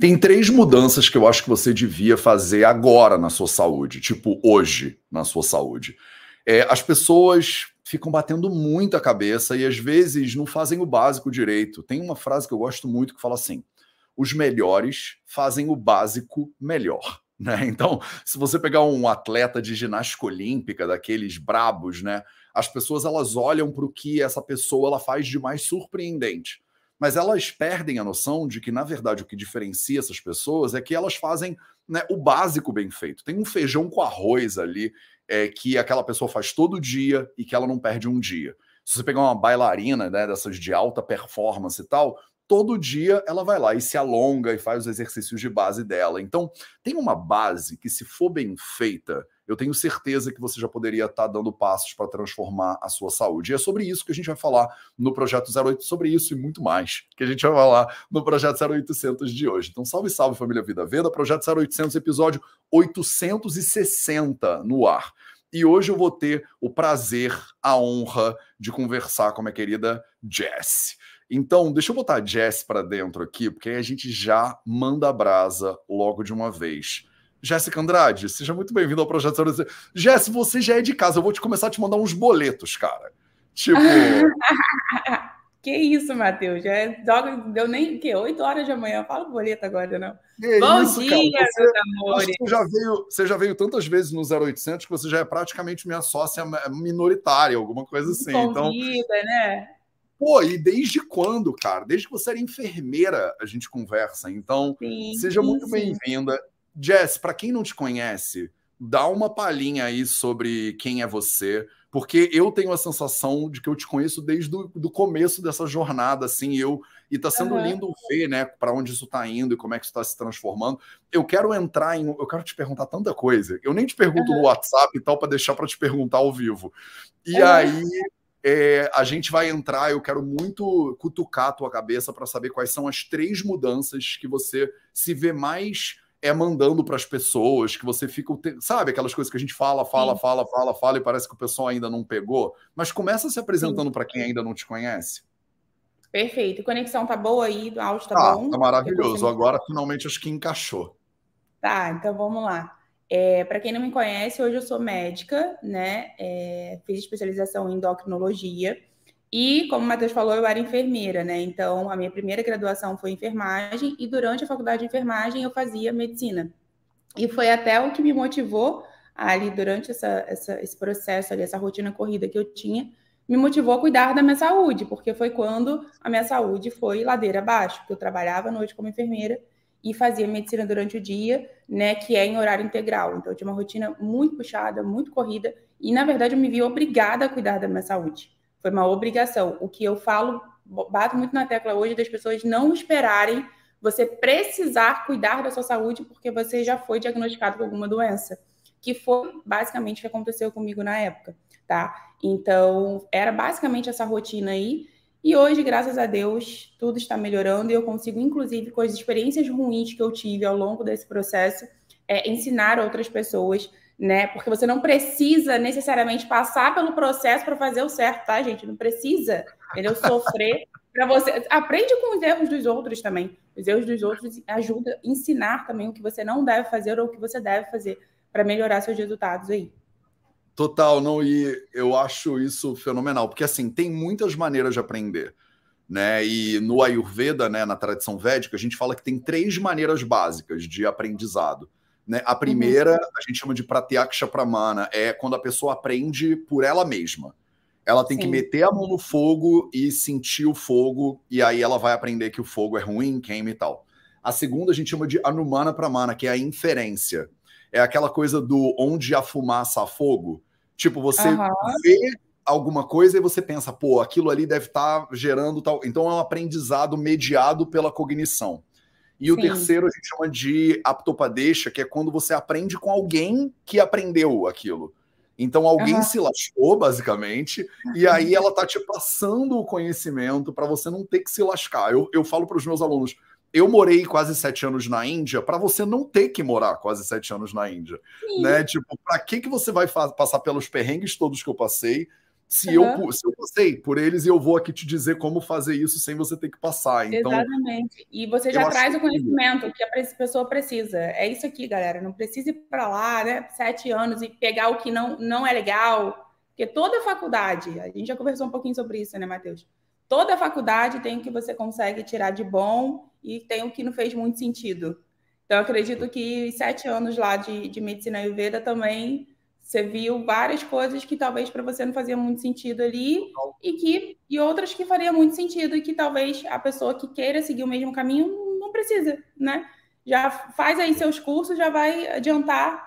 Tem três mudanças que eu acho que você devia fazer agora na sua saúde, tipo hoje na sua saúde. É, as pessoas ficam batendo muita cabeça e às vezes não fazem o básico direito. Tem uma frase que eu gosto muito que fala assim: os melhores fazem o básico melhor. Né? Então, se você pegar um atleta de ginástica olímpica, daqueles brabos, né? As pessoas elas olham para o que essa pessoa ela faz de mais surpreendente mas elas perdem a noção de que, na verdade, o que diferencia essas pessoas é que elas fazem né, o básico bem feito. Tem um feijão com arroz ali é, que aquela pessoa faz todo dia e que ela não perde um dia. Se você pegar uma bailarina né, dessas de alta performance e tal, todo dia ela vai lá e se alonga e faz os exercícios de base dela. Então, tem uma base que, se for bem feita, eu tenho certeza que você já poderia estar dando passos para transformar a sua saúde. E é sobre isso que a gente vai falar no Projeto 08, sobre isso e muito mais, que a gente vai falar no Projeto 0800 de hoje. Então, salve, salve, família Vida Veda, Projeto 0800, episódio 860 no ar. E hoje eu vou ter o prazer, a honra de conversar com a minha querida Jess. Então, deixa eu botar a Jess para dentro aqui, porque aí a gente já manda a brasa logo de uma vez. Jéssica Andrade, seja muito bem-vindo ao Projeto Zero. Jéssica, você já é de casa, eu vou te começar a te mandar uns boletos, cara. Tipo. que isso, Matheus? Já é, deu nem que 8 horas de manhã. Fala boleto agora, não. Que Bom isso, dia, você, meus amores. Você já, veio, você já veio tantas vezes no 0800 que você já é praticamente minha sócia minoritária, alguma coisa assim. Convida, então, né? Pô, e desde quando, cara? Desde que você era enfermeira, a gente conversa. Então, sim, seja sim, muito bem-vinda. Jess, para quem não te conhece, dá uma palhinha aí sobre quem é você, porque eu tenho a sensação de que eu te conheço desde o do começo dessa jornada, assim, eu e tá sendo uhum. lindo ver, né, para onde isso tá indo e como é que isso está se transformando. Eu quero entrar em, eu quero te perguntar tanta coisa. Eu nem te pergunto uhum. no WhatsApp e tal para deixar para te perguntar ao vivo. E uhum. aí é, a gente vai entrar. Eu quero muito cutucar a tua cabeça para saber quais são as três mudanças que você se vê mais é mandando para as pessoas, que você fica, sabe, aquelas coisas que a gente fala, fala, Sim. fala, fala, fala e parece que o pessoal ainda não pegou, mas começa se apresentando para quem ainda não te conhece. Perfeito. Conexão tá boa aí, o áudio tá, tá bom? Tá maravilhoso. Agora finalmente acho que encaixou. Tá, então vamos lá. É, para quem não me conhece, hoje eu sou médica, né? É, fiz especialização em endocrinologia. E, como o Matheus falou, eu era enfermeira, né? Então, a minha primeira graduação foi enfermagem e durante a faculdade de enfermagem eu fazia medicina. E foi até o que me motivou ali durante essa, essa, esse processo ali, essa rotina corrida que eu tinha, me motivou a cuidar da minha saúde, porque foi quando a minha saúde foi ladeira abaixo, porque eu trabalhava à noite como enfermeira e fazia medicina durante o dia, né, que é em horário integral. Então eu tinha uma rotina muito puxada, muito corrida, e na verdade eu me vi obrigada a cuidar da minha saúde. Foi uma obrigação. O que eu falo, bato muito na tecla hoje das pessoas não esperarem você precisar cuidar da sua saúde porque você já foi diagnosticado com alguma doença, que foi basicamente o que aconteceu comigo na época, tá? Então, era basicamente essa rotina aí. E hoje, graças a Deus, tudo está melhorando e eu consigo, inclusive, com as experiências ruins que eu tive ao longo desse processo, é, ensinar outras pessoas né? Porque você não precisa necessariamente passar pelo processo para fazer o certo, tá, gente? Não precisa, entendeu? Sofrer para você. Aprende com os erros dos outros também. Os erros dos outros ajuda a ensinar também o que você não deve fazer ou o que você deve fazer para melhorar seus resultados aí. Total, não, e eu acho isso fenomenal, porque assim, tem muitas maneiras de aprender. Né? E no Ayurveda, né, na tradição védica, a gente fala que tem três maneiras básicas de aprendizado. Né? A primeira, uhum. a gente chama de pratyaksha pramana, é quando a pessoa aprende por ela mesma. Ela tem Sim. que meter a mão no fogo e sentir o fogo, e aí ela vai aprender que o fogo é ruim, queima e tal. A segunda a gente chama de anumana pramana, que é a inferência. É aquela coisa do onde a fumaça a fogo. Tipo, você uhum. vê alguma coisa e você pensa, pô, aquilo ali deve estar tá gerando tal. Então é um aprendizado mediado pela cognição. E Sim. o terceiro a gente chama de aptopadesha, que é quando você aprende com alguém que aprendeu aquilo. Então alguém uhum. se lascou, basicamente, e aí ela tá te passando o conhecimento para você não ter que se lascar. Eu, eu falo para os meus alunos, eu morei quase sete anos na Índia para você não ter que morar quase sete anos na Índia, Sim. né? Tipo, para que que você vai passar pelos perrengues todos que eu passei Se, uhum. eu, se eu passei por eles, eu vou aqui te dizer como fazer isso sem você ter que passar. Então, Exatamente. E você já traz o conhecimento que a pessoa precisa. É isso aqui, galera. Não precisa ir para lá, né? Sete anos e pegar o que não, não é legal. Porque toda faculdade, a gente já conversou um pouquinho sobre isso, né, Matheus? Toda faculdade tem o que você consegue tirar de bom e tem o que não fez muito sentido. Então, acredito que sete anos lá de, de medicina ayurveda também você viu várias coisas que talvez para você não fazia muito sentido ali e que e outras que faria muito sentido e que talvez a pessoa que queira seguir o mesmo caminho não precisa, né? Já faz aí seus cursos, já vai adiantar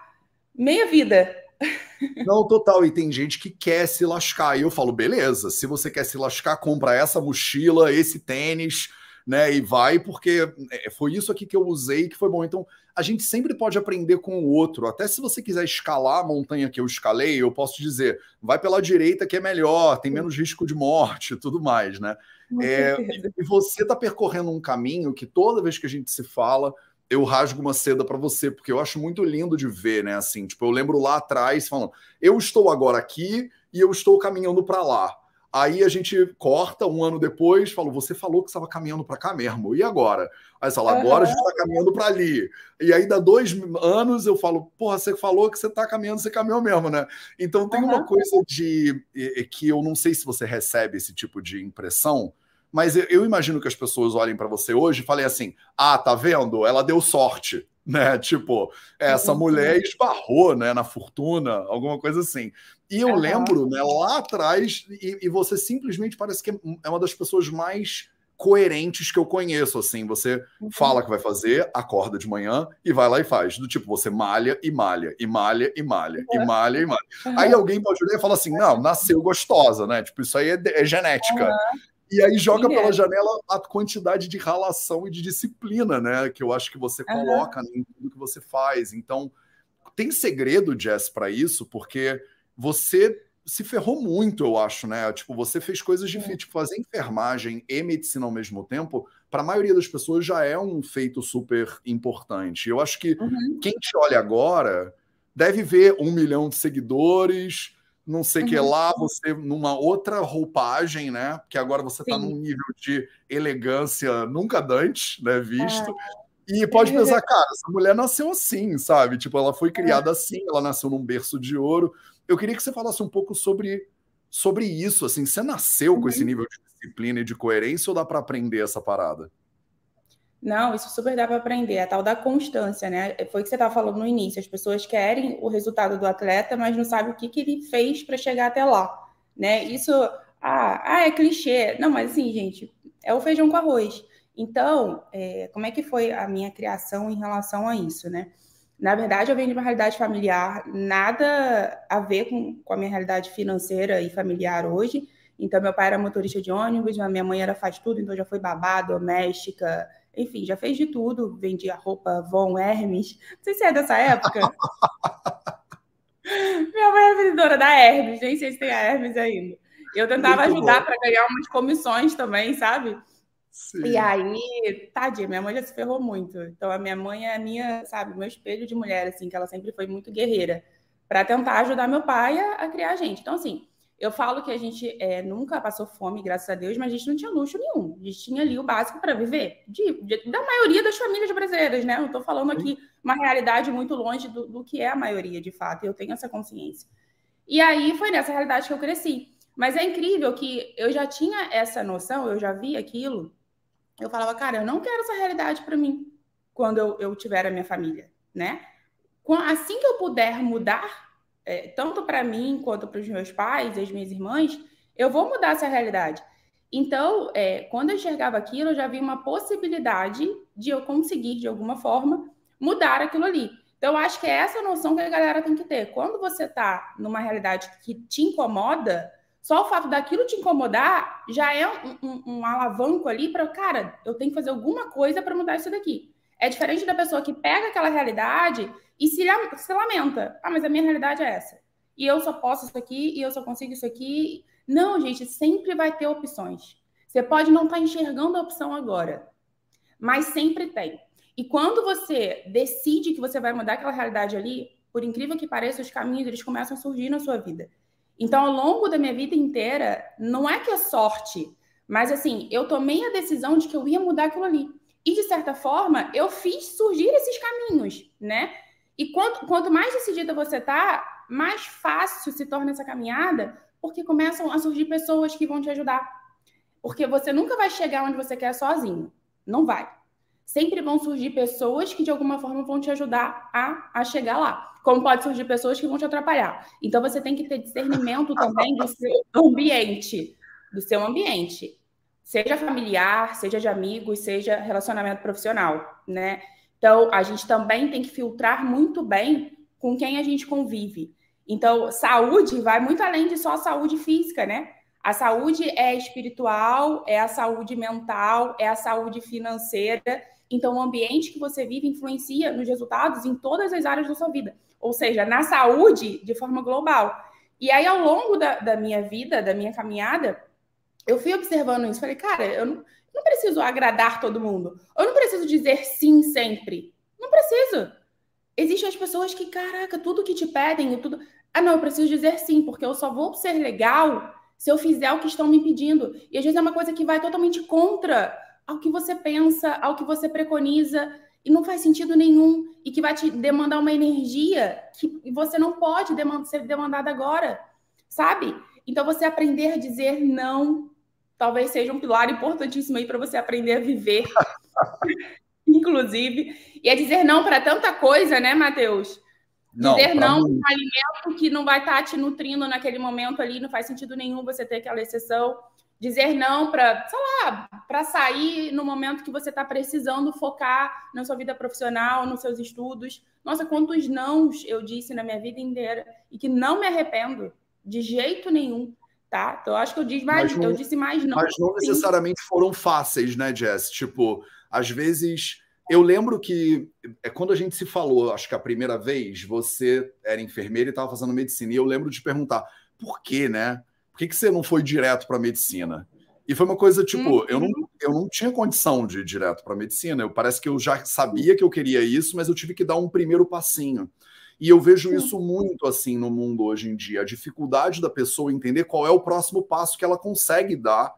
meia vida. Não, total. E tem gente que quer se lascar. E eu falo, beleza, se você quer se lascar, compra essa mochila, esse tênis, né? E vai, porque é, foi isso aqui que eu usei que foi bom. Então, a gente sempre pode aprender com o outro. Até se você quiser escalar a montanha que eu escalei, eu posso te dizer, vai pela direita que é melhor, tem menos risco de morte, tudo mais, né? É, e você está percorrendo um caminho que toda vez que a gente se fala, eu rasgo uma seda para você, porque eu acho muito lindo de ver, né? Assim, tipo, eu lembro lá atrás falando, eu estou agora aqui e eu estou caminhando para lá. Aí a gente corta um ano depois, falou: você falou que estava caminhando para cá mesmo, e agora? Aí você fala, agora a gente está caminhando para ali. E aí, dá dois anos, eu falo, porra, você falou que você está caminhando, você caminhou mesmo, né? Então tem uhum. uma coisa de que eu não sei se você recebe esse tipo de impressão, mas eu imagino que as pessoas olhem para você hoje e falem assim: ah, tá vendo? Ela deu sorte né? Tipo, essa uhum. mulher esbarrou, né, na fortuna, alguma coisa assim. E eu uhum. lembro, né, lá atrás, e, e, você simplesmente parece que é uma das pessoas mais coerentes que eu conheço, assim. Você uhum. fala que vai fazer, acorda de manhã e vai lá e faz. Do tipo, você malha e malha, e malha e malha, e malha e malha. Aí alguém pode olhar e falar assim, não, nasceu gostosa, né? Tipo, isso aí é, é genética. E aí joga Sim, pela é. janela a quantidade de relação e de disciplina, né? Que eu acho que você coloca uhum. em tudo que você faz. Então, tem segredo, Jess, para isso, porque você se ferrou muito, eu acho, né? Tipo, você fez coisas difíceis. Tipo, fazer enfermagem e medicina ao mesmo tempo, para a maioria das pessoas já é um feito super importante. Eu acho que uhum. quem te olha agora deve ver um milhão de seguidores não sei o uhum. que lá, você numa outra roupagem, né? Porque agora você está num nível de elegância nunca antes, né? Visto. É. E pode pensar, cara, essa mulher nasceu assim, sabe? Tipo, ela foi criada é. assim, ela nasceu num berço de ouro. Eu queria que você falasse um pouco sobre, sobre isso, assim, você nasceu uhum. com esse uhum. nível de disciplina e de coerência ou dá para aprender essa parada? Não, isso super dá para aprender, a tal da constância, né? Foi o que você estava falando no início. As pessoas querem o resultado do atleta, mas não sabem o que, que ele fez para chegar até lá, né? Isso, ah, ah, é clichê. Não, mas assim, gente, é o feijão com arroz. Então, é, como é que foi a minha criação em relação a isso, né? Na verdade, eu venho de uma realidade familiar, nada a ver com, com a minha realidade financeira e familiar hoje. Então, meu pai era motorista de ônibus, minha mãe era faz tudo, então já foi babá, doméstica, enfim, já fez de tudo, vendia roupa Von Hermes. Não sei se é dessa época. Minha mãe é vendedora da Hermes, nem sei se tem a Hermes ainda. Eu tentava Muito ajudar para ganhar umas comissões também, sabe? Sim. E aí, tadinha, minha mãe já se ferrou muito. Então, a minha mãe é a minha, sabe, meu espelho de mulher, assim, que ela sempre foi muito guerreira, para tentar ajudar meu pai a, a criar a gente. Então, assim, eu falo que a gente é, nunca passou fome, graças a Deus, mas a gente não tinha luxo nenhum. A gente tinha ali o básico para viver, de, de, da maioria das famílias brasileiras, né? Eu estou falando aqui uma realidade muito longe do, do, que é a maioria, de fato, e eu tenho essa consciência. E aí foi nessa realidade que eu cresci. Mas é incrível que eu já tinha essa noção, eu já vi aquilo. Eu falava, cara, eu não quero essa realidade para mim quando eu, eu tiver a minha família, né? Assim que eu puder mudar é, tanto para mim quanto para os meus pais as minhas irmãs, eu vou mudar essa realidade. Então, é, quando eu enxergava aquilo, eu já vi uma possibilidade de eu conseguir, de alguma forma, mudar aquilo ali. Então, eu acho que é essa noção que a galera tem que ter. Quando você está numa realidade que te incomoda, só o fato daquilo te incomodar já é um, um, um alavanco ali para, cara, eu tenho que fazer alguma coisa para mudar isso daqui. É diferente da pessoa que pega aquela realidade e se, se lamenta. Ah, mas a minha realidade é essa. E eu só posso isso aqui, e eu só consigo isso aqui. Não, gente, sempre vai ter opções. Você pode não estar tá enxergando a opção agora, mas sempre tem. E quando você decide que você vai mudar aquela realidade ali, por incrível que pareça, os caminhos eles começam a surgir na sua vida. Então, ao longo da minha vida inteira, não é que é sorte, mas assim, eu tomei a decisão de que eu ia mudar aquilo ali. E, de certa forma, eu fiz surgir esses caminhos, né? E quanto, quanto mais decidida você tá, mais fácil se torna essa caminhada, porque começam a surgir pessoas que vão te ajudar. Porque você nunca vai chegar onde você quer sozinho. Não vai. Sempre vão surgir pessoas que, de alguma forma, vão te ajudar a, a chegar lá como pode surgir pessoas que vão te atrapalhar. Então você tem que ter discernimento também do seu ambiente, do seu ambiente, seja familiar, seja de amigos, seja relacionamento profissional, né? Então a gente também tem que filtrar muito bem com quem a gente convive. Então saúde vai muito além de só saúde física, né? A saúde é espiritual, é a saúde mental, é a saúde financeira. Então, o ambiente que você vive influencia nos resultados em todas as áreas da sua vida ou seja, na saúde de forma global. E aí, ao longo da, da minha vida, da minha caminhada, eu fui observando isso. Falei, cara, eu não, não preciso agradar todo mundo. Eu não preciso dizer sim sempre. Não preciso. Existem as pessoas que, caraca, tudo que te pedem, tudo. Ah, não, eu preciso dizer sim, porque eu só vou ser legal se eu fizer o que estão me pedindo. E às vezes é uma coisa que vai totalmente contra ao que você pensa, ao que você preconiza e não faz sentido nenhum e que vai te demandar uma energia que você não pode ser demandada agora, sabe? Então você aprender a dizer não talvez seja um pilar importantíssimo aí para você aprender a viver, inclusive, e a dizer não para tanta coisa, né, Matheus? Dizer não, não um alimento que não vai estar tá te nutrindo naquele momento ali, não faz sentido nenhum você ter aquela exceção dizer não para, sei lá, para sair no momento que você está precisando focar na sua vida profissional, nos seus estudos. Nossa, quantos nãos eu disse na minha vida inteira e que não me arrependo de jeito nenhum, tá? Então, eu acho que eu disse mais, não, eu disse mais não. Mas não necessariamente foram fáceis, né, Jess? Tipo, às vezes eu lembro que é quando a gente se falou, acho que a primeira vez, você era enfermeira e estava fazendo medicina, e eu lembro de perguntar por quê, né? por que, que você não foi direto para medicina? E foi uma coisa tipo, uhum. eu, não, eu não tinha condição de ir direto para medicina. Eu parece que eu já sabia que eu queria isso, mas eu tive que dar um primeiro passinho. E eu vejo isso muito assim no mundo hoje em dia, a dificuldade da pessoa entender qual é o próximo passo que ela consegue dar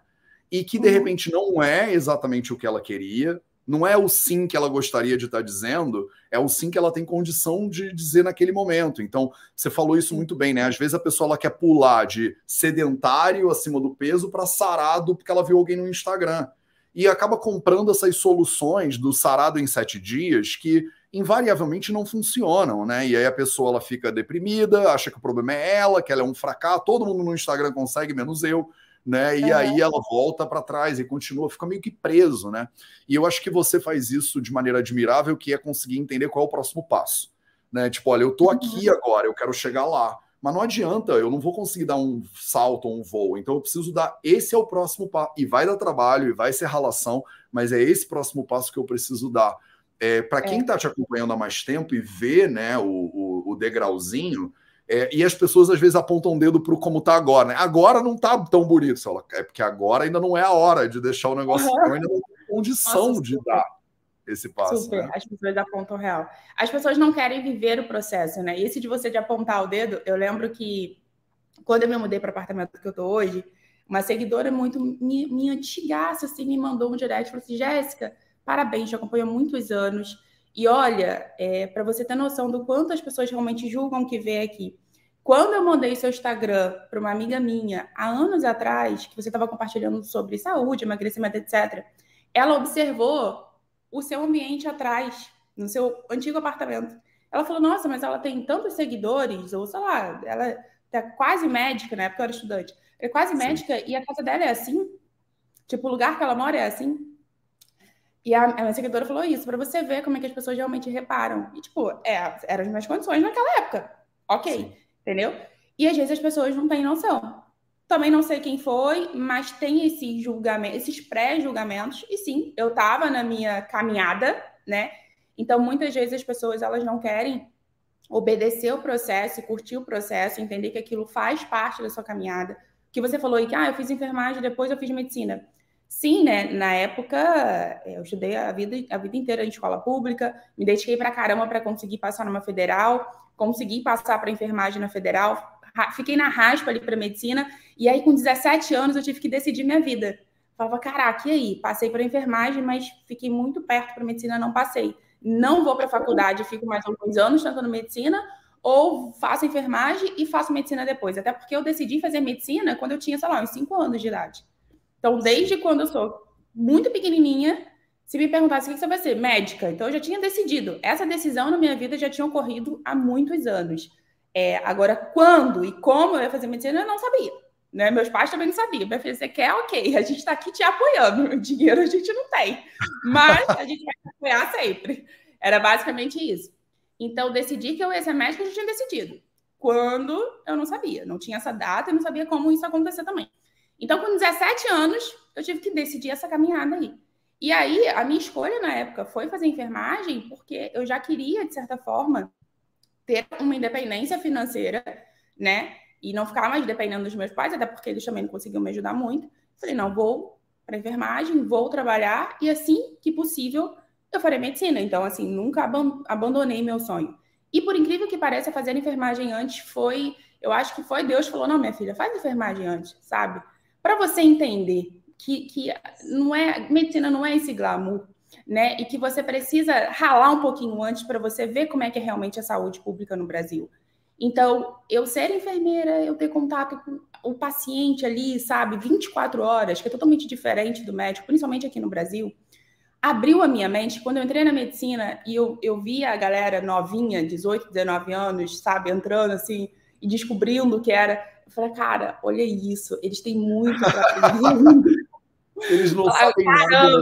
e que de uhum. repente não é exatamente o que ela queria, não é o sim que ela gostaria de estar dizendo, é o sim que ela tem condição de dizer naquele momento. Então, você falou isso muito bem, né? Às vezes a pessoa ela quer pular de sedentário acima do peso para sarado porque ela viu alguém no Instagram. E acaba comprando essas soluções do sarado em sete dias que invariavelmente não funcionam, né? E aí a pessoa ela fica deprimida, acha que o problema é ela, que ela é um fracasso, todo mundo no Instagram consegue, menos eu né? E aí ela volta para trás e continua, fica meio que preso, né? E eu acho que você faz isso de maneira admirável, que é conseguir entender qual é o próximo passo, né? Tipo, olha, eu tô aqui uhum. agora, eu quero chegar lá, mas não adianta, eu não vou conseguir dar um salto ou um voo, então eu preciso dar, esse é o próximo passo, e vai dar trabalho, e vai ser relação, mas é esse próximo passo que eu preciso dar. É, para quem está é. te acompanhando há mais tempo e vê né, o, o, o degrauzinho, é, e as pessoas às vezes apontam o dedo para como está agora, né? Agora não está tão bonito, fala, é porque agora ainda não é a hora de deixar o negócio, uhum. ainda não tem condição Nossa, de dar esse passo. Super, né? as pessoas apontam real. As pessoas não querem viver o processo, né? E esse de você de apontar o dedo, eu lembro que quando eu me mudei para o apartamento que eu tô hoje, uma seguidora muito minha, minha antigaça assim me mandou um direct e falou assim: Jéssica, parabéns, te acompanho há muitos anos. E olha, é, para você ter noção do quanto as pessoas realmente julgam que vê aqui. Quando eu mandei seu Instagram para uma amiga minha há anos atrás, que você estava compartilhando sobre saúde, emagrecimento, etc., ela observou o seu ambiente atrás, no seu antigo apartamento. Ela falou: Nossa, mas ela tem tantos seguidores, ou sei lá, ela é quase médica, na época eu era estudante. É quase Sim. médica e a casa dela é assim. Tipo, o lugar que ela mora é assim. E a, a minha seguidora falou isso, para você ver como é que as pessoas realmente reparam. E, tipo, é, eram as minhas condições naquela época. Ok, Sim. entendeu? E às vezes as pessoas não têm noção. Também não sei quem foi, mas tem esse julgamento, esses pré-julgamentos. E sim, eu estava na minha caminhada, né? Então, muitas vezes as pessoas elas não querem obedecer o processo, curtir o processo, entender que aquilo faz parte da sua caminhada. Que você falou aí que ah, eu fiz enfermagem, depois eu fiz medicina. Sim, né? Na época, eu estudei a vida, a vida inteira em escola pública, me dediquei para caramba para conseguir passar numa federal, consegui passar para enfermagem na federal, fiquei na raspa ali para medicina, e aí com 17 anos eu tive que decidir minha vida. Falava, caraca, e aí? Passei para enfermagem, mas fiquei muito perto para medicina, não passei. Não vou para a faculdade, fico mais alguns anos tentando medicina, ou faço enfermagem e faço medicina depois. Até porque eu decidi fazer medicina quando eu tinha, sei lá, uns 5 anos de idade. Então, desde quando eu sou muito pequenininha, se me perguntasse o que você vai ser, médica, então eu já tinha decidido. Essa decisão na minha vida já tinha ocorrido há muitos anos. É, agora, quando e como eu ia fazer medicina, eu não sabia. Né? Meus pais também não sabiam. Minha filha, você quer? Ok, a gente está aqui te apoiando. O dinheiro a gente não tem, mas a gente vai te apoiar sempre. Era basicamente isso. Então, decidi que eu ia ser médica, eu já tinha decidido. Quando eu não sabia, não tinha essa data e não sabia como isso acontecer também. Então, com 17 anos, eu tive que decidir essa caminhada aí. E aí, a minha escolha na época foi fazer enfermagem, porque eu já queria, de certa forma, ter uma independência financeira, né? e não ficar mais dependendo dos meus pais, até porque eles também não conseguiam me ajudar muito. Falei, não, vou para enfermagem, vou trabalhar e assim que possível eu farei medicina. Então, assim, nunca abandonei meu sonho. E por incrível que pareça, fazer enfermagem antes foi, eu acho que foi Deus falou, não, minha filha, faz enfermagem antes, sabe? Para você entender que, que não é medicina não é esse glamour, né? E que você precisa ralar um pouquinho antes para você ver como é que é realmente a saúde pública no Brasil. Então, eu ser enfermeira, eu ter contato com o paciente ali, sabe, 24 horas, que é totalmente diferente do médico, principalmente aqui no Brasil, abriu a minha mente. Quando eu entrei na medicina e eu, eu via a galera novinha, 18, 19 anos, sabe, entrando assim e descobrindo que era, eu falei, cara, olha isso, eles têm muito Eles não sabem nada né?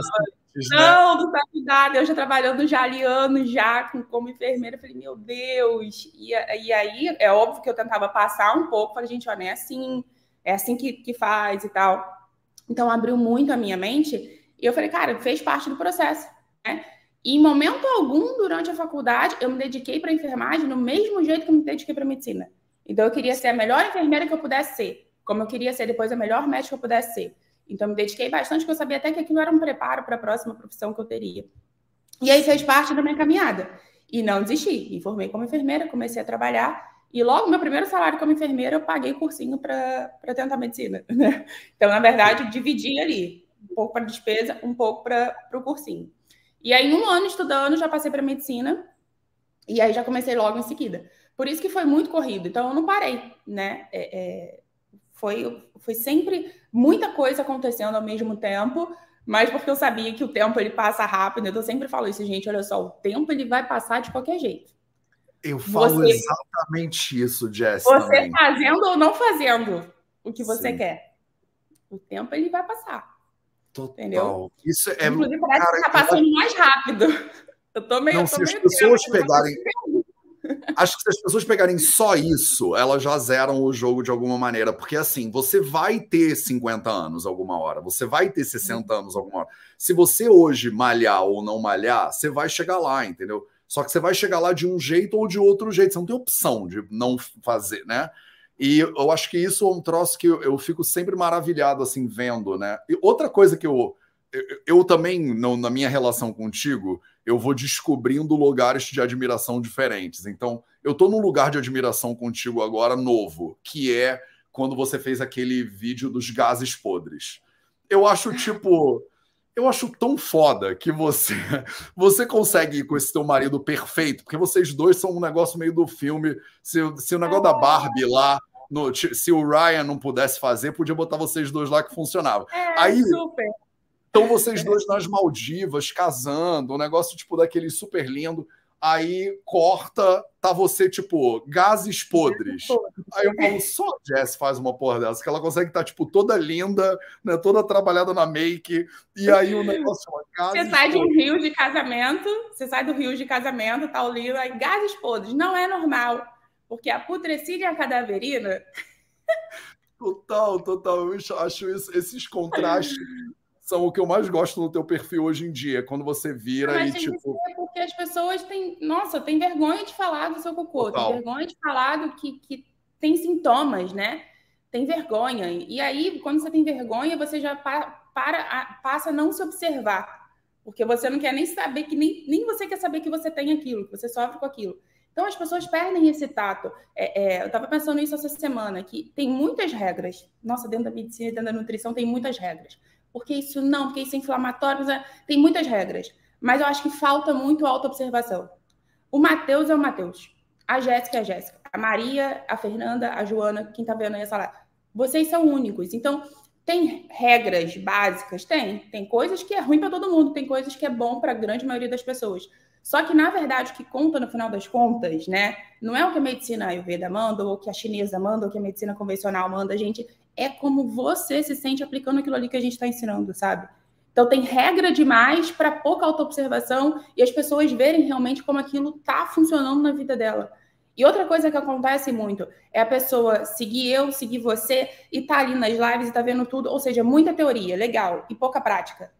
Não, não tá cuidado. Eu já trabalhando já ali anos já com, como enfermeira. Falei, meu Deus. E, e aí, é óbvio que eu tentava passar um pouco. Falei, gente, ó, não é assim. É assim que, que faz e tal. Então, abriu muito a minha mente. E eu falei, cara, fez parte do processo, né? E em momento algum, durante a faculdade, eu me dediquei para enfermagem no mesmo jeito que eu me dediquei para medicina. Então, eu queria ser a melhor enfermeira que eu pudesse ser. Como eu queria ser depois a melhor médica que eu pudesse ser. Então, me dediquei bastante, porque eu sabia até que aquilo era um preparo para a próxima profissão que eu teria. E aí fez parte da minha caminhada. E não desisti. Me formei como enfermeira, comecei a trabalhar. E logo, meu primeiro salário como enfermeira, eu paguei cursinho para tentar medicina. Né? Então, na verdade, dividi ali. Um pouco para despesa, um pouco para o cursinho. E aí, um ano estudando, já passei para medicina. E aí, já comecei logo em seguida. Por isso que foi muito corrido. Então, eu não parei, né? É, é, foi, foi sempre muita coisa acontecendo ao mesmo tempo, mas porque eu sabia que o tempo ele passa rápido. Eu sempre falo isso, gente. Olha só, o tempo ele vai passar de qualquer jeito. Eu falo você, exatamente isso, Jess. Você também. fazendo ou não fazendo o que você Sim. quer. O tempo ele vai passar. Total. Entendeu? Isso é. Inclusive, parece cara, que tá passando eu... mais rápido. Eu tô meio. Não, tô se meio as pessoas pegarem. Acho que se as pessoas pegarem só isso, elas já zeram o jogo de alguma maneira. Porque assim, você vai ter 50 anos alguma hora, você vai ter 60 anos alguma hora. Se você hoje malhar ou não malhar, você vai chegar lá, entendeu? Só que você vai chegar lá de um jeito ou de outro jeito. Você não tem opção de não fazer, né? E eu acho que isso é um troço que eu, eu fico sempre maravilhado, assim, vendo, né? E outra coisa que eu. Eu, eu também, no, na minha relação contigo, eu vou descobrindo lugares de admiração diferentes. Então, eu estou num lugar de admiração contigo agora novo, que é quando você fez aquele vídeo dos gases podres. Eu acho tipo, eu acho tão foda que você você consegue ir com esse teu marido perfeito, porque vocês dois são um negócio meio do filme. Se, se o negócio da Barbie lá no, se o Ryan não pudesse fazer, podia botar vocês dois lá que funcionava. É, Aí, super. Então vocês dois nas Maldivas, casando, um negócio tipo daquele super lindo. Aí corta, tá você, tipo, gases podres. Aí eu falo, só a Jess faz uma porra dessa, que ela consegue estar, tá, tipo, toda linda, né? Toda trabalhada na make. E aí o negócio é Você sai de um rio de casamento, você sai do rio de casamento, tá o aí gases podres. Não é normal, porque a putrescília a cadaverina. Total, total. Eu acho isso, esses contrastes são o que eu mais gosto no teu perfil hoje em dia, quando você vira Mas e tipo. porque as pessoas têm, nossa, tem vergonha de falar do seu cocô, Total. tem vergonha de falar do que, que tem sintomas, né? Tem vergonha. E aí, quando você tem vergonha, você já para, para passa a não se observar. Porque você não quer nem saber que nem, nem você quer saber que você tem aquilo, que você sofre com aquilo. Então as pessoas perdem esse tato. É, é, eu estava pensando nisso essa semana, que tem muitas regras. Nossa, dentro da medicina e dentro da nutrição tem muitas regras. Porque isso não, porque isso é inflamatório, é, tem muitas regras. Mas eu acho que falta muito autoobservação. O Matheus é o Matheus. A Jéssica é a Jéssica. A Maria, a Fernanda, a Joana, quem está vendo aí essa live. Vocês são únicos. Então, tem regras básicas? Tem. Tem coisas que é ruim para todo mundo, tem coisas que é bom para a grande maioria das pessoas. Só que, na verdade, o que conta no final das contas, né? Não é o que a medicina Ayurveda manda, ou o que a chinesa manda, ou o que a medicina convencional manda, gente. É como você se sente aplicando aquilo ali que a gente está ensinando, sabe? Então, tem regra demais para pouca autoobservação e as pessoas verem realmente como aquilo está funcionando na vida dela. E outra coisa que acontece muito é a pessoa seguir eu, seguir você e tá ali nas lives e tá vendo tudo, ou seja, muita teoria, legal, e pouca prática.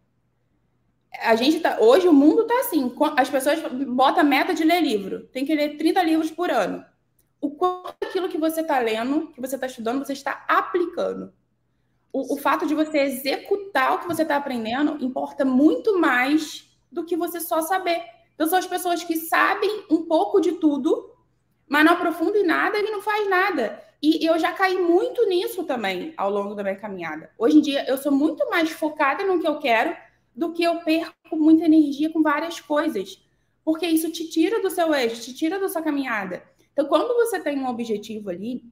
A gente tá, hoje o mundo tá assim, as pessoas botam meta de ler livro, tem que ler 30 livros por ano. O quanto aquilo que você está lendo, que você está estudando, você está aplicando. O, o fato de você executar o que você está aprendendo importa muito mais do que você só saber. Então, são as pessoas que sabem um pouco de tudo, mas não aprofunda em nada e não faz nada. E eu já caí muito nisso também ao longo da minha caminhada. Hoje em dia, eu sou muito mais focada no que eu quero do que eu perco muita energia com várias coisas. Porque isso te tira do seu eixo, te tira da sua caminhada. Então, quando você tem um objetivo ali,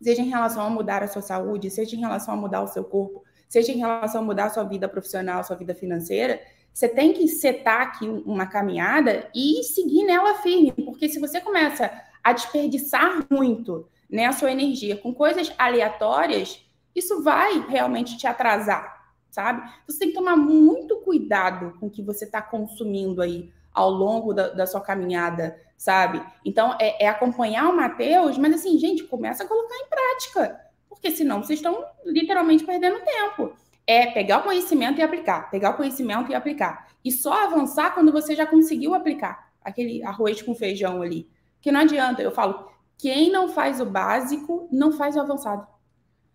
seja em relação a mudar a sua saúde, seja em relação a mudar o seu corpo, seja em relação a mudar a sua vida profissional, sua vida financeira, você tem que setar aqui uma caminhada e seguir nela firme, porque se você começa a desperdiçar muito né, a sua energia com coisas aleatórias, isso vai realmente te atrasar, sabe? Você tem que tomar muito cuidado com o que você está consumindo aí ao longo da, da, sua caminhada, sabe? Então, é, é acompanhar o Matheus, mas assim, gente, começa a colocar em prática, porque senão vocês estão literalmente perdendo tempo. É pegar o conhecimento e aplicar, pegar o conhecimento e aplicar. E só avançar quando você já conseguiu aplicar aquele arroz com feijão ali. Que não adianta, eu falo, quem não faz o básico não faz o avançado.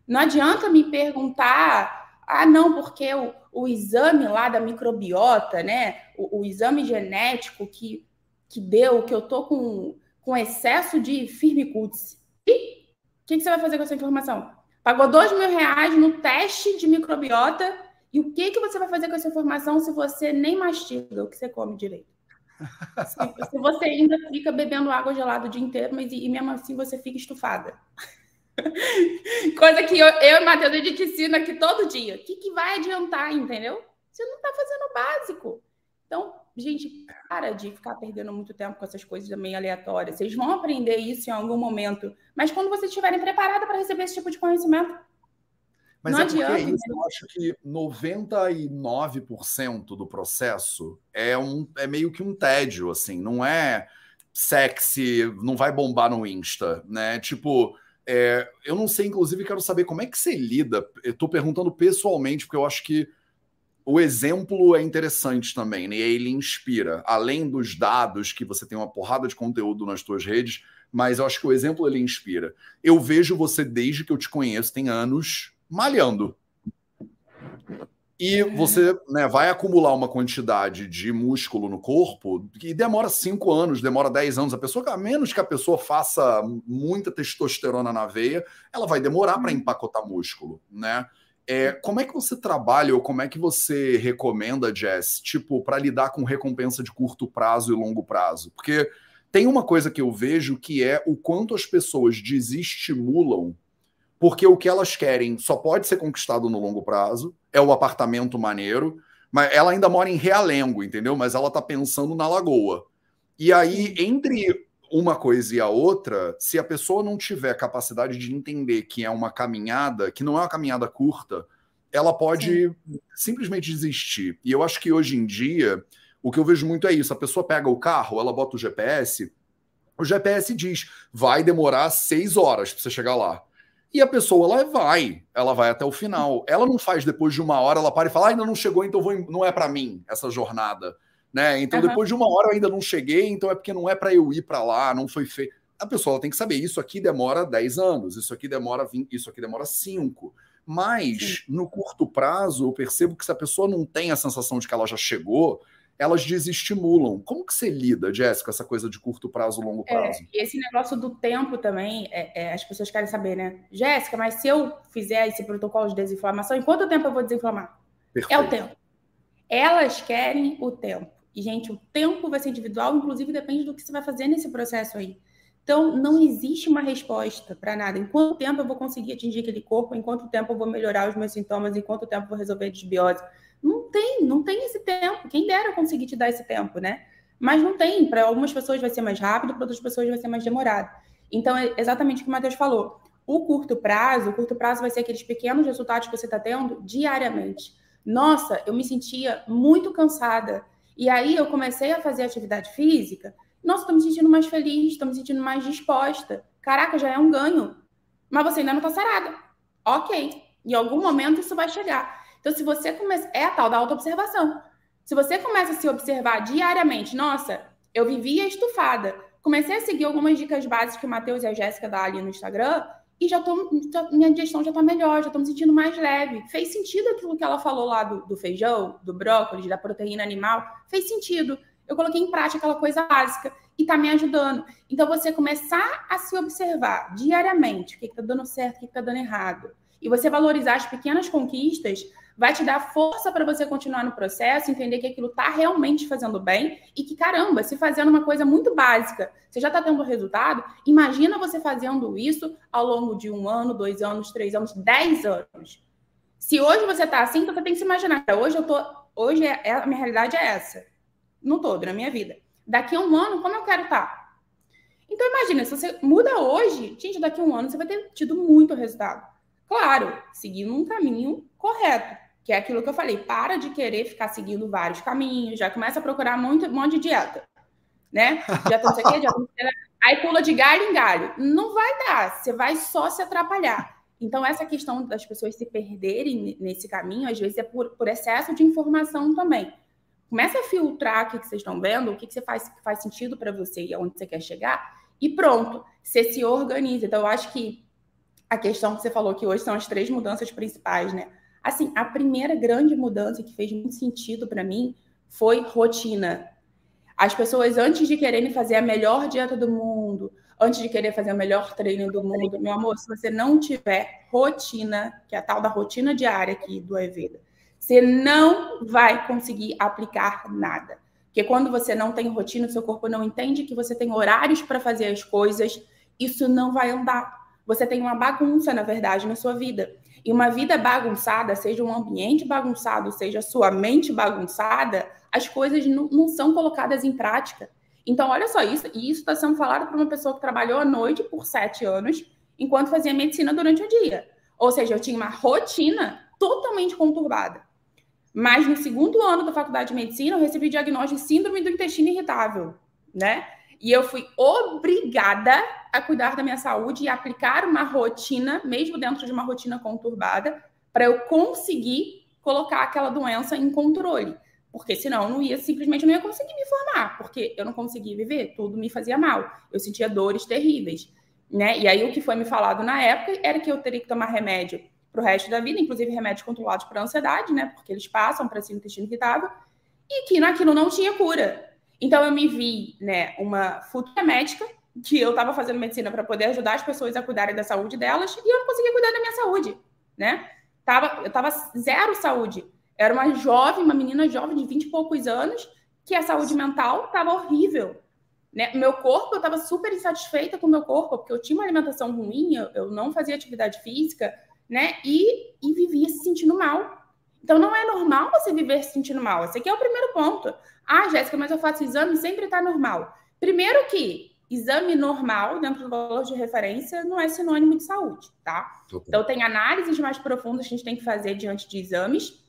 Não adianta me perguntar, ah, não, porque o, o exame lá da microbiota, né? O, o exame genético que, que deu, que eu tô com, com excesso de firmicutes. E o que, que você vai fazer com essa informação? Pagou dois mil reais no teste de microbiota e o que, que você vai fazer com essa informação se você nem mastiga o que você come direito? Se, você ainda fica bebendo água gelada o dia inteiro, mas e, e mesmo assim você fica estufada. Coisa que eu, eu e Matheus, a gente ensina aqui todo dia. O que, que vai adiantar, entendeu? Você não está fazendo o básico. Então, gente, para de ficar perdendo muito tempo com essas coisas meio aleatórias. Vocês vão aprender isso em algum momento, mas quando vocês estiverem preparados para receber esse tipo de conhecimento, mas não é adianta, porque isso, eu acho que 99% do processo é, um, é meio que um tédio, assim, não é sexy, não vai bombar no Insta, né? Tipo, é, eu não sei, inclusive, quero saber como é que você lida. Eu tô perguntando pessoalmente, porque eu acho que o exemplo é interessante também, né? Ele inspira, além dos dados que você tem uma porrada de conteúdo nas suas redes, mas eu acho que o exemplo ele inspira. Eu vejo você desde que eu te conheço, tem anos, malhando. E você né, vai acumular uma quantidade de músculo no corpo que demora cinco anos, demora dez anos. A pessoa, a menos que a pessoa faça muita testosterona na veia, ela vai demorar para empacotar músculo, né? É, como é que você trabalha ou como é que você recomenda, Jess, tipo, para lidar com recompensa de curto prazo e longo prazo? Porque tem uma coisa que eu vejo que é o quanto as pessoas desestimulam porque o que elas querem só pode ser conquistado no longo prazo, é o apartamento maneiro, mas ela ainda mora em Realengo, entendeu? Mas ela tá pensando na lagoa. E aí, entre uma coisa e a outra, se a pessoa não tiver capacidade de entender que é uma caminhada, que não é uma caminhada curta, ela pode Sim. simplesmente desistir. E eu acho que hoje em dia, o que eu vejo muito é isso: a pessoa pega o carro, ela bota o GPS, o GPS diz, vai demorar seis horas para você chegar lá. E a pessoa ela vai, ela vai até o final. Ela não faz depois de uma hora, ela para e fala, ah, ainda não chegou, então vou, não é para mim essa jornada, né? Então uhum. depois de uma hora eu ainda não cheguei, então é porque não é para eu ir para lá, não foi feito. A pessoa tem que saber, isso aqui demora 10 anos, isso aqui demora 20, isso aqui demora 5. Mas Sim. no curto prazo, eu percebo que se a pessoa não tem a sensação de que ela já chegou, elas desestimulam. Como que você lida, Jéssica, essa coisa de curto prazo, longo é, prazo? É, esse negócio do tempo também, é, é, as pessoas querem saber, né? Jéssica, mas se eu fizer esse protocolo de desinflamação, em quanto tempo eu vou desinflamar? Perfeito. É o tempo. Elas querem o tempo. E, gente, o tempo vai ser individual, inclusive depende do que você vai fazer nesse processo aí. Então, não existe uma resposta para nada. Em quanto tempo eu vou conseguir atingir aquele corpo? Em quanto tempo eu vou melhorar os meus sintomas? Em quanto tempo eu vou resolver a desbiose? Não tem, não tem esse tempo. Quem dera conseguir te dar esse tempo, né? Mas não tem. Para algumas pessoas vai ser mais rápido, para outras pessoas vai ser mais demorado. Então, é exatamente o que o Matheus falou. O curto prazo, o curto prazo vai ser aqueles pequenos resultados que você está tendo diariamente. Nossa, eu me sentia muito cansada. E aí eu comecei a fazer atividade física. Nossa, estou me sentindo mais feliz, estou me sentindo mais disposta. Caraca, já é um ganho. Mas você ainda não está sarada. Ok. Em algum momento isso vai chegar. Então, se você começa. É a tal da autoobservação. Se você começa a se observar diariamente, nossa, eu vivia estufada. Comecei a seguir algumas dicas básicas que o Matheus e a Jéssica dão ali no Instagram e já tô, já, minha digestão já tá melhor, já tô me sentindo mais leve. Fez sentido aquilo que ela falou lá do, do feijão, do brócolis, da proteína animal? Fez sentido. Eu coloquei em prática aquela coisa básica e tá me ajudando. Então, você começar a se observar diariamente o que, que tá dando certo, o que, que tá dando errado, e você valorizar as pequenas conquistas, vai te dar força para você continuar no processo, entender que aquilo está realmente fazendo bem e que, caramba, se fazendo uma coisa muito básica, você já está tendo resultado, imagina você fazendo isso ao longo de um ano, dois anos, três anos, dez anos. Se hoje você está assim, então você tem que se imaginar. Hoje eu tô, hoje é, é, a minha realidade é essa, no todo, na minha vida. Daqui a um ano, como eu quero estar? Tá? Então imagina, se você muda hoje, gente, daqui a um ano você vai ter tido muito resultado. Claro, seguindo um caminho correto que é aquilo que eu falei, para de querer ficar seguindo vários caminhos, já começa a procurar muito, um monte de dieta, né? Dieta não sei Aí pula de galho em galho. Não vai dar, você vai só se atrapalhar. Então, essa questão das pessoas se perderem nesse caminho, às vezes é por, por excesso de informação também. Começa a filtrar o que, que vocês estão vendo, o que, que você faz faz sentido para você e aonde você quer chegar, e pronto, você se organiza. Então, eu acho que a questão que você falou que hoje são as três mudanças principais, né? Assim, a primeira grande mudança que fez muito sentido para mim foi rotina. As pessoas, antes de quererem fazer a melhor dieta do mundo, antes de querer fazer o melhor treino do mundo, meu amor, se você não tiver rotina, que é a tal da rotina diária aqui do Ayurveda, você não vai conseguir aplicar nada. Porque quando você não tem rotina, seu corpo não entende que você tem horários para fazer as coisas, isso não vai andar. Você tem uma bagunça, na verdade, na sua vida. E uma vida bagunçada, seja um ambiente bagunçado, seja sua mente bagunçada, as coisas não, não são colocadas em prática. Então, olha só, isso, e isso está sendo falado para uma pessoa que trabalhou à noite por sete anos, enquanto fazia medicina durante o dia. Ou seja, eu tinha uma rotina totalmente conturbada. Mas no segundo ano da faculdade de medicina, eu recebi o diagnóstico de síndrome do intestino irritável, né? E eu fui obrigada a cuidar da minha saúde e aplicar uma rotina, mesmo dentro de uma rotina conturbada, para eu conseguir colocar aquela doença em controle. Porque senão eu não ia, simplesmente não ia conseguir me formar, porque eu não conseguia viver, tudo me fazia mal. Eu sentia dores terríveis. Né? E aí o que foi me falado na época era que eu teria que tomar remédio para o resto da vida, inclusive remédios controlados para ansiedade, né? Porque eles passam para no intestino irritável, e que naquilo não tinha cura. Então eu me vi, né, uma futura médica que eu estava fazendo medicina para poder ajudar as pessoas a cuidarem da saúde delas e eu não conseguia cuidar da minha saúde, né? Tava, eu tava zero saúde. Era uma jovem, uma menina jovem de 20 e poucos anos, que a saúde mental estava horrível. Né? Meu corpo, eu estava super insatisfeita com o meu corpo, porque eu tinha uma alimentação ruim, eu, eu não fazia atividade física, né? E, e vivia se sentindo mal. Então, não é normal você viver se sentindo mal. Esse aqui é o primeiro ponto. Ah, Jéssica, mas eu faço exame e sempre está normal. Primeiro que exame normal, dentro do valor de referência, não é sinônimo de saúde, tá? Então, tem análises mais profundas que a gente tem que fazer diante de exames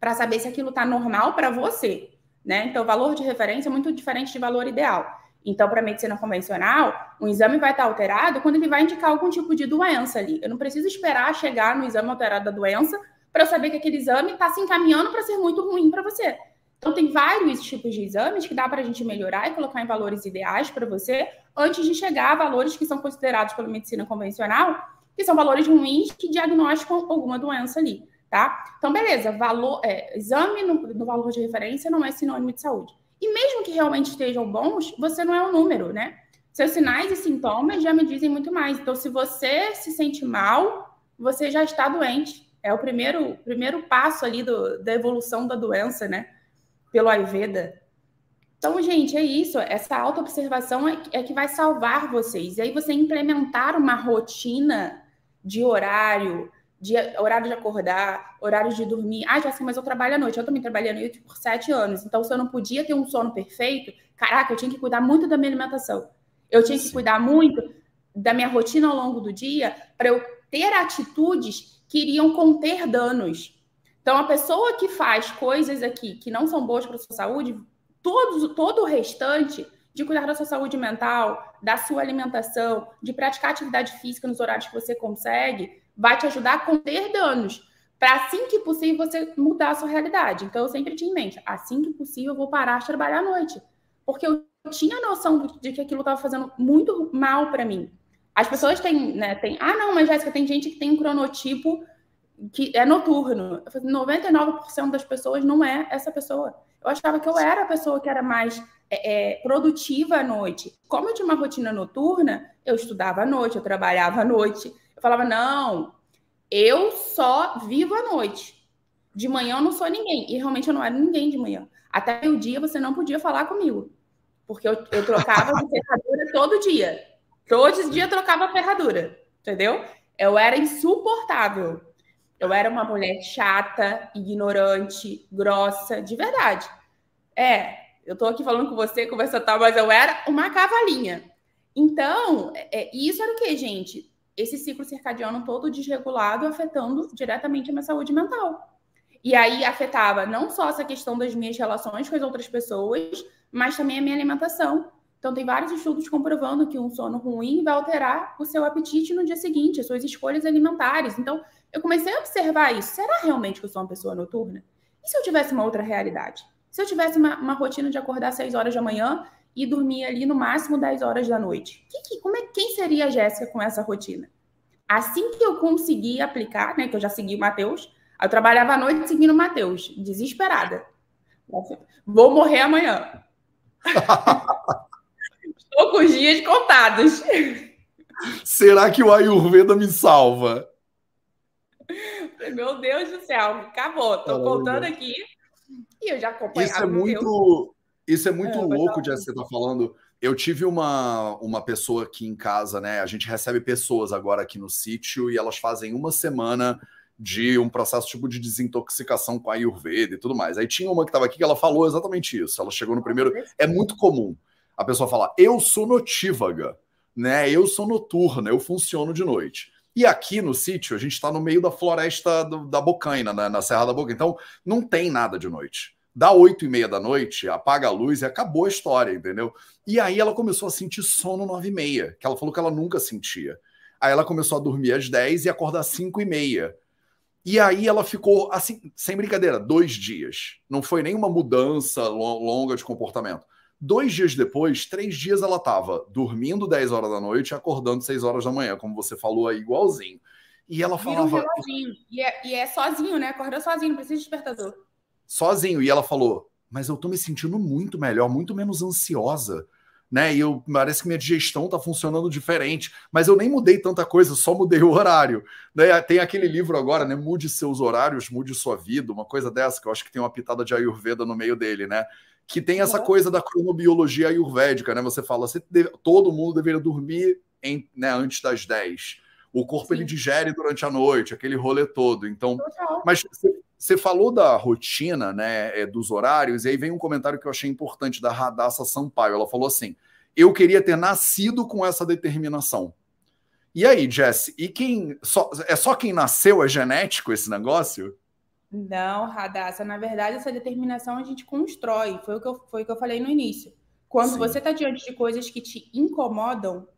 para saber se aquilo está normal para você, né? Então, valor de referência é muito diferente de valor ideal. Então, para medicina convencional, um exame vai estar tá alterado quando ele vai indicar algum tipo de doença ali. Eu não preciso esperar chegar no exame alterado da doença para eu saber que aquele exame está se encaminhando para ser muito ruim para você. Então, tem vários tipos de exames que dá para a gente melhorar e colocar em valores ideais para você, antes de chegar a valores que são considerados pela medicina convencional, que são valores ruins que diagnosticam alguma doença ali. tá? Então, beleza, valor, é, exame no, no, valor de referência não é sinônimo de saúde. E mesmo que realmente estejam bons, você não é um número, né? Seus sinais e sintomas já me dizem muito mais. Então, se você se sente mal, você já está doente. É o primeiro, primeiro passo ali do, da evolução da doença, né? Pelo Ayurveda. Então, gente, é isso. Essa autoobservação é, é que vai salvar vocês. E aí, você implementar uma rotina de horário, de horário de acordar, horário de dormir. Ah, já sei, mas eu trabalho à noite. Eu também trabalhei à noite por sete anos. Então, se eu não podia ter um sono perfeito, caraca, eu tinha que cuidar muito da minha alimentação. Eu tinha que cuidar muito da minha rotina ao longo do dia para eu ter atitudes que iriam conter danos. Então, a pessoa que faz coisas aqui que não são boas para a sua saúde, todos, todo o restante de cuidar da sua saúde mental, da sua alimentação, de praticar atividade física nos horários que você consegue, vai te ajudar a conter danos. Para assim que possível você mudar a sua realidade. Então eu sempre tinha em mente, assim que possível eu vou parar de trabalhar à noite, porque eu tinha noção de que aquilo estava fazendo muito mal para mim. As pessoas têm, né, têm, ah, não, mas Jéssica, tem gente que tem um cronotipo que é noturno. Eu falei, 99% das pessoas não é essa pessoa. Eu achava que eu era a pessoa que era mais é, é, produtiva à noite. Como eu tinha uma rotina noturna, eu estudava à noite, eu trabalhava à noite. Eu falava, não, eu só vivo à noite. De manhã eu não sou ninguém. E realmente eu não era ninguém de manhã. Até o dia você não podia falar comigo. Porque eu, eu trocava de ferradura todo dia. Todos os dias eu trocava ferradura. Entendeu? Eu era insuportável. Eu era uma mulher chata, ignorante, grossa, de verdade. É, eu tô aqui falando com você, conversa tal, mas eu era uma cavalinha. Então, é, isso era o que, gente? esse ciclo circadiano todo desregulado afetando diretamente a minha saúde mental. E aí afetava não só essa questão das minhas relações com as outras pessoas, mas também a minha alimentação. Então, tem vários estudos comprovando que um sono ruim vai alterar o seu apetite no dia seguinte, as suas escolhas alimentares. Então, eu comecei a observar isso. Será realmente que eu sou uma pessoa noturna? E se eu tivesse uma outra realidade? Se eu tivesse uma, uma rotina de acordar às 6 horas da manhã e dormir ali no máximo 10 horas da noite. Que, que, como é, quem seria a Jéssica com essa rotina? Assim que eu consegui aplicar, né, que eu já segui o Matheus, eu trabalhava à noite seguindo o Matheus, desesperada. Vou morrer amanhã. Estou com os dias contados. Será que o Ayurveda me salva? Meu Deus do céu, acabou. Estou contando aqui e eu já acompanhava. Isso é muito, isso é muito é, louco, de você estar tá falando. Eu tive uma, uma pessoa aqui em casa, né? A gente recebe pessoas agora aqui no sítio e elas fazem uma semana de um processo tipo de desintoxicação com a Ayurveda e tudo mais. Aí tinha uma que estava aqui que ela falou exatamente isso. Ela chegou no primeiro. É muito comum a pessoa falar: eu sou notívaga, né? Eu sou noturna, eu funciono de noite. E aqui no sítio, a gente está no meio da floresta do, da Bocaina, né? na Serra da Bocaina. Então, não tem nada de noite dá oito e meia da noite, apaga a luz e acabou a história, entendeu? E aí ela começou a sentir sono nove e meia, que ela falou que ela nunca sentia. Aí ela começou a dormir às dez e acordar às cinco e meia. E aí ela ficou, assim, sem brincadeira, dois dias. Não foi nenhuma mudança longa de comportamento. Dois dias depois, três dias ela estava dormindo 10 horas da noite e acordando 6 horas da manhã, como você falou aí, igualzinho. E ela falava. Um e, é, e é sozinho, né? Acorda sozinho, não precisa de despertador sozinho. E ela falou: Mas eu tô me sentindo muito melhor, muito menos ansiosa. Né? E eu parece que minha digestão tá funcionando diferente, mas eu nem mudei tanta coisa, só mudei o horário. Né? Tem aquele livro agora, né? Mude seus horários, mude sua vida, uma coisa dessa, que eu acho que tem uma pitada de Ayurveda no meio dele, né? Que tem essa coisa da cronobiologia ayurvédica, né? Você fala, você deve, todo mundo deveria dormir em, né, antes das 10. O corpo Sim. ele digere durante a noite, aquele rolê todo. Então, Total. mas você falou da rotina, né, é, dos horários, e aí vem um comentário que eu achei importante da Radassa Sampaio. Ela falou assim: eu queria ter nascido com essa determinação. E aí, Jess, e quem. Só, é só quem nasceu é genético esse negócio? Não, Radassa, na verdade, essa determinação a gente constrói. Foi o que eu, foi o que eu falei no início. Quando Sim. você está diante de coisas que te incomodam,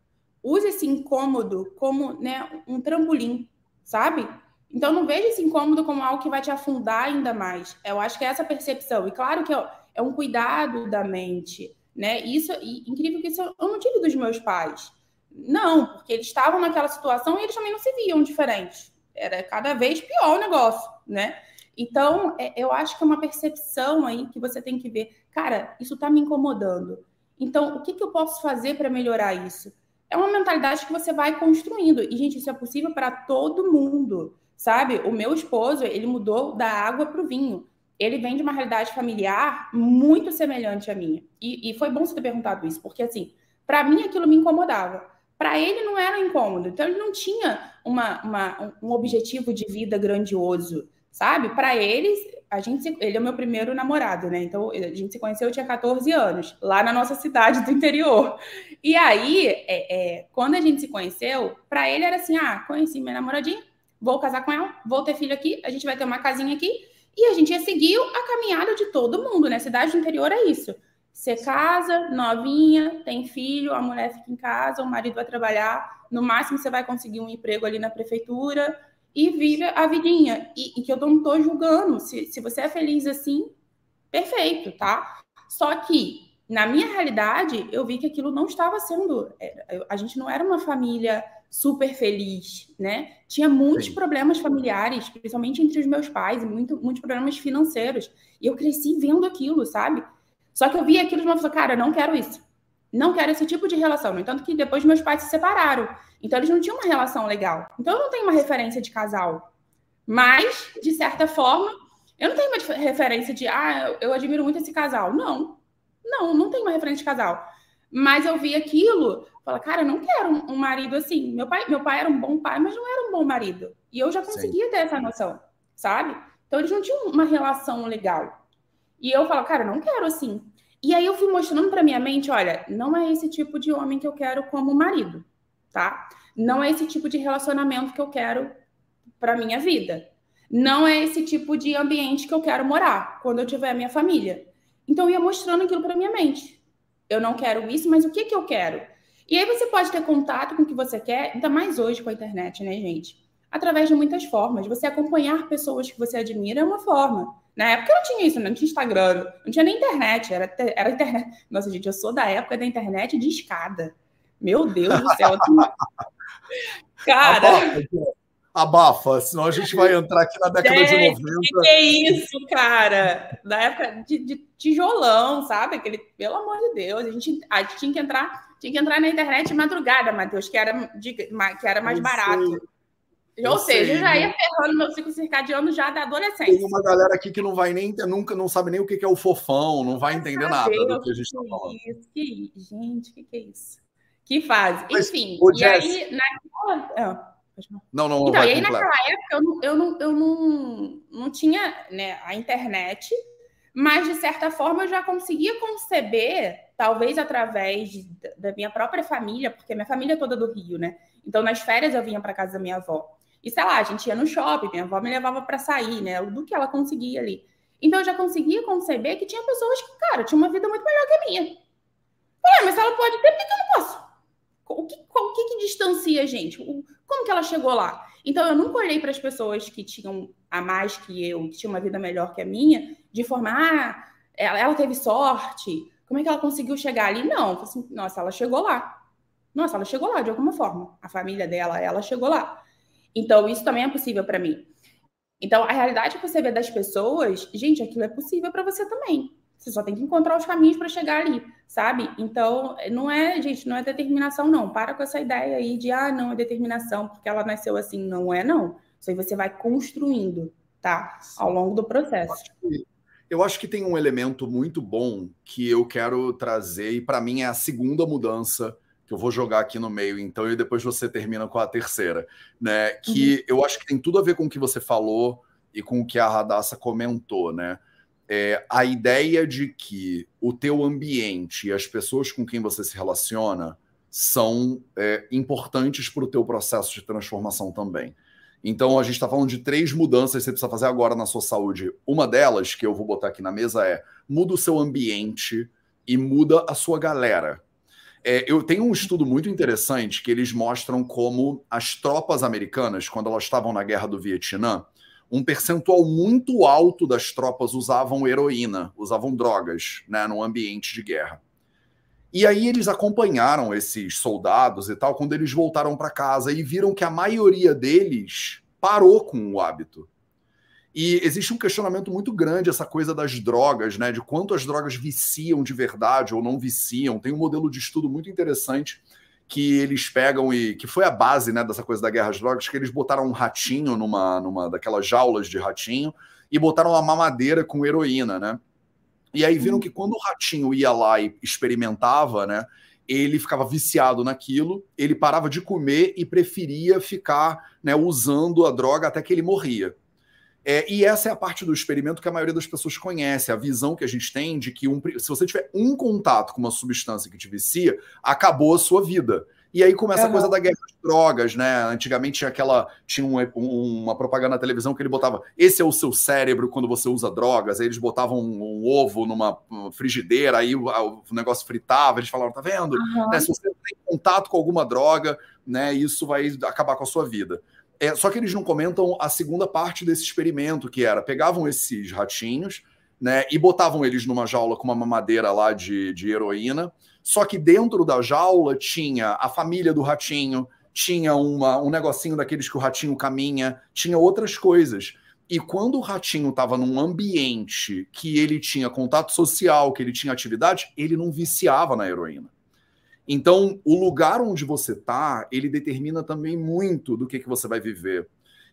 use esse incômodo como né, um trampolim, sabe? Então, não veja esse incômodo como algo que vai te afundar ainda mais. Eu acho que é essa percepção. E claro que é um cuidado da mente, né? Isso, e, incrível que isso eu não tive dos meus pais. Não, porque eles estavam naquela situação e eles também não se viam diferentes. era cada vez pior o negócio, né? Então, é, eu acho que é uma percepção aí que você tem que ver. Cara, isso está me incomodando. Então, o que, que eu posso fazer para melhorar isso? É uma mentalidade que você vai construindo. E, gente, isso é possível para todo mundo, sabe? O meu esposo, ele mudou da água para o vinho. Ele vem de uma realidade familiar muito semelhante à minha. E, e foi bom você ter perguntado isso, porque, assim, para mim aquilo me incomodava. Para ele não era incômodo. Então, ele não tinha uma, uma um objetivo de vida grandioso sabe? Para eles, a gente ele é o meu primeiro namorado, né? Então a gente se conheceu, eu tinha 14 anos, lá na nossa cidade do interior. E aí, é, é, quando a gente se conheceu, para ele era assim: ah, conheci minha namoradinha, vou casar com ela, vou ter filho aqui, a gente vai ter uma casinha aqui. E a gente ia seguir a caminhada de todo mundo, né? Cidade do interior é isso. Você casa, novinha, tem filho, a mulher fica em casa, o marido vai trabalhar. No máximo, você vai conseguir um emprego ali na prefeitura e vive a vidinha. E, e que eu não estou julgando. Se, se você é feliz assim, perfeito, tá? Só que, na minha realidade, eu vi que aquilo não estava sendo. É, a gente não era uma família super feliz, né? Tinha muitos Sim. problemas familiares, principalmente entre os meus pais, muito, muitos problemas financeiros. E eu cresci vendo aquilo, sabe? Só que eu vi aquilo de uma pessoa, cara, eu não quero isso. Não quero esse tipo de relação. No entanto, que depois meus pais se separaram. Então, eles não tinham uma relação legal. Então, eu não tenho uma referência de casal. Mas, de certa forma, eu não tenho uma referência de, ah, eu admiro muito esse casal. Não. Não, não tenho uma referência de casal. Mas eu vi aquilo, fala, cara, eu não quero um marido assim. Meu pai, meu pai era um bom pai, mas não era um bom marido. E eu já conseguia Sim. ter essa noção, sabe? Então eles não tinham uma relação legal. E eu falo, cara, eu não quero assim. E aí eu fui mostrando para minha mente, olha, não é esse tipo de homem que eu quero como marido tá? Não é esse tipo de relacionamento que eu quero para minha vida. Não é esse tipo de ambiente que eu quero morar quando eu tiver a minha família. Então eu ia mostrando aquilo para minha mente. Eu não quero isso, mas o que que eu quero? E aí você pode ter contato com o que você quer, ainda mais hoje com a internet, né, gente? Através de muitas formas. Você acompanhar pessoas que você admira é uma forma. Na época não tinha isso, não tinha Instagram, não tinha nem internet, era, era internet. Nossa, gente, eu sou da época da internet de escada. Meu Deus do céu. Cara. Abafa, abafa, senão a gente vai entrar aqui na década de 90. Que, que é isso, cara? Da época de, de, tijolão, sabe? Aquele, pelo amor de Deus, a gente, a gente tinha que entrar, tinha que entrar na internet madrugada, Matheus, que era, de, que era mais Eu barato. Sei. Ou eu seja, sei, já ia ferrando meu ciclo circadiano já da adolescência. Tem uma galera aqui que não vai nem, nunca não sabe nem o que é o fofão, não vai entender nada do que a gente está falando. Isso, que, gente, o que, que é isso? Que faz. Enfim, Mas, e Jess... aí naquela. Ah, não, não, então, e aí naquela época eu não, eu não, eu não, não tinha né, a internet, mas de certa forma eu já conseguia conceber, talvez através de, da minha própria família, porque minha família é toda do Rio, né? Então nas férias eu vinha para casa da minha avó. E sei lá, a gente ia no shopping, minha avó me levava para sair, né? Do que ela conseguia ali. Então eu já conseguia conceber que tinha pessoas que, cara, tinham uma vida muito melhor que a minha. Ué, mas ela pode ter, por que eu não posso? O que, o que, que distancia a gente? como que ela chegou lá? Então, eu nunca olhei para as pessoas que tinham a mais que eu, que tinham uma vida melhor que a minha, de forma, ah, ela, ela teve sorte, como é que ela conseguiu chegar ali? Não, assim, nossa, ela chegou lá. Nossa, ela chegou lá de alguma forma. A família dela, ela chegou lá. Então, isso também é possível para mim. Então, a realidade que você vê das pessoas, gente, aquilo é possível para você também. Você só tem que encontrar os caminhos para chegar ali, sabe? Então, não é, gente, não é determinação, não. Para com essa ideia aí de, ah, não, é determinação, porque ela nasceu assim. Não é, não. Isso aí você vai construindo, tá? Ao longo do processo. Eu acho que, eu acho que tem um elemento muito bom que eu quero trazer, e para mim é a segunda mudança que eu vou jogar aqui no meio, então, e depois você termina com a terceira, né? Que uhum. eu acho que tem tudo a ver com o que você falou e com o que a Radassa comentou, né? É, a ideia de que o teu ambiente e as pessoas com quem você se relaciona são é, importantes para o teu processo de transformação também. Então, a gente está falando de três mudanças que você precisa fazer agora na sua saúde. Uma delas, que eu vou botar aqui na mesa, é muda o seu ambiente e muda a sua galera. É, eu tenho um estudo muito interessante que eles mostram como as tropas americanas, quando elas estavam na guerra do Vietnã, um percentual muito alto das tropas usavam heroína, usavam drogas, né, no ambiente de guerra. E aí eles acompanharam esses soldados e tal quando eles voltaram para casa e viram que a maioria deles parou com o hábito. E existe um questionamento muito grande essa coisa das drogas, né? De quanto as drogas viciam de verdade ou não viciam. Tem um modelo de estudo muito interessante que eles pegam e que foi a base, né, dessa coisa da guerra às drogas, que eles botaram um ratinho numa, numa daquelas jaulas de ratinho e botaram uma mamadeira com heroína, né? E aí viram uhum. que quando o ratinho ia lá e experimentava, né, ele ficava viciado naquilo, ele parava de comer e preferia ficar né, usando a droga até que ele morria. É, e essa é a parte do experimento que a maioria das pessoas conhece, a visão que a gente tem de que um, se você tiver um contato com uma substância que te vicia, acabou a sua vida. E aí começa uhum. a coisa da guerra de drogas, né? Antigamente tinha aquela. Tinha um, uma propaganda na televisão que ele botava: esse é o seu cérebro quando você usa drogas. Aí eles botavam um, um ovo numa frigideira, aí o, o, negócio fritava, eles falavam, tá vendo? Uhum. Né? Se você tem contato com alguma droga, né, isso vai acabar com a sua vida. É, só que eles não comentam a segunda parte desse experimento, que era: pegavam esses ratinhos, né, e botavam eles numa jaula com uma mamadeira lá de, de heroína só que dentro da jaula tinha a família do ratinho, tinha uma, um negocinho daqueles que o ratinho caminha, tinha outras coisas. E quando o ratinho estava num ambiente que ele tinha contato social, que ele tinha atividade, ele não viciava na heroína. Então, o lugar onde você está, ele determina também muito do que, que você vai viver.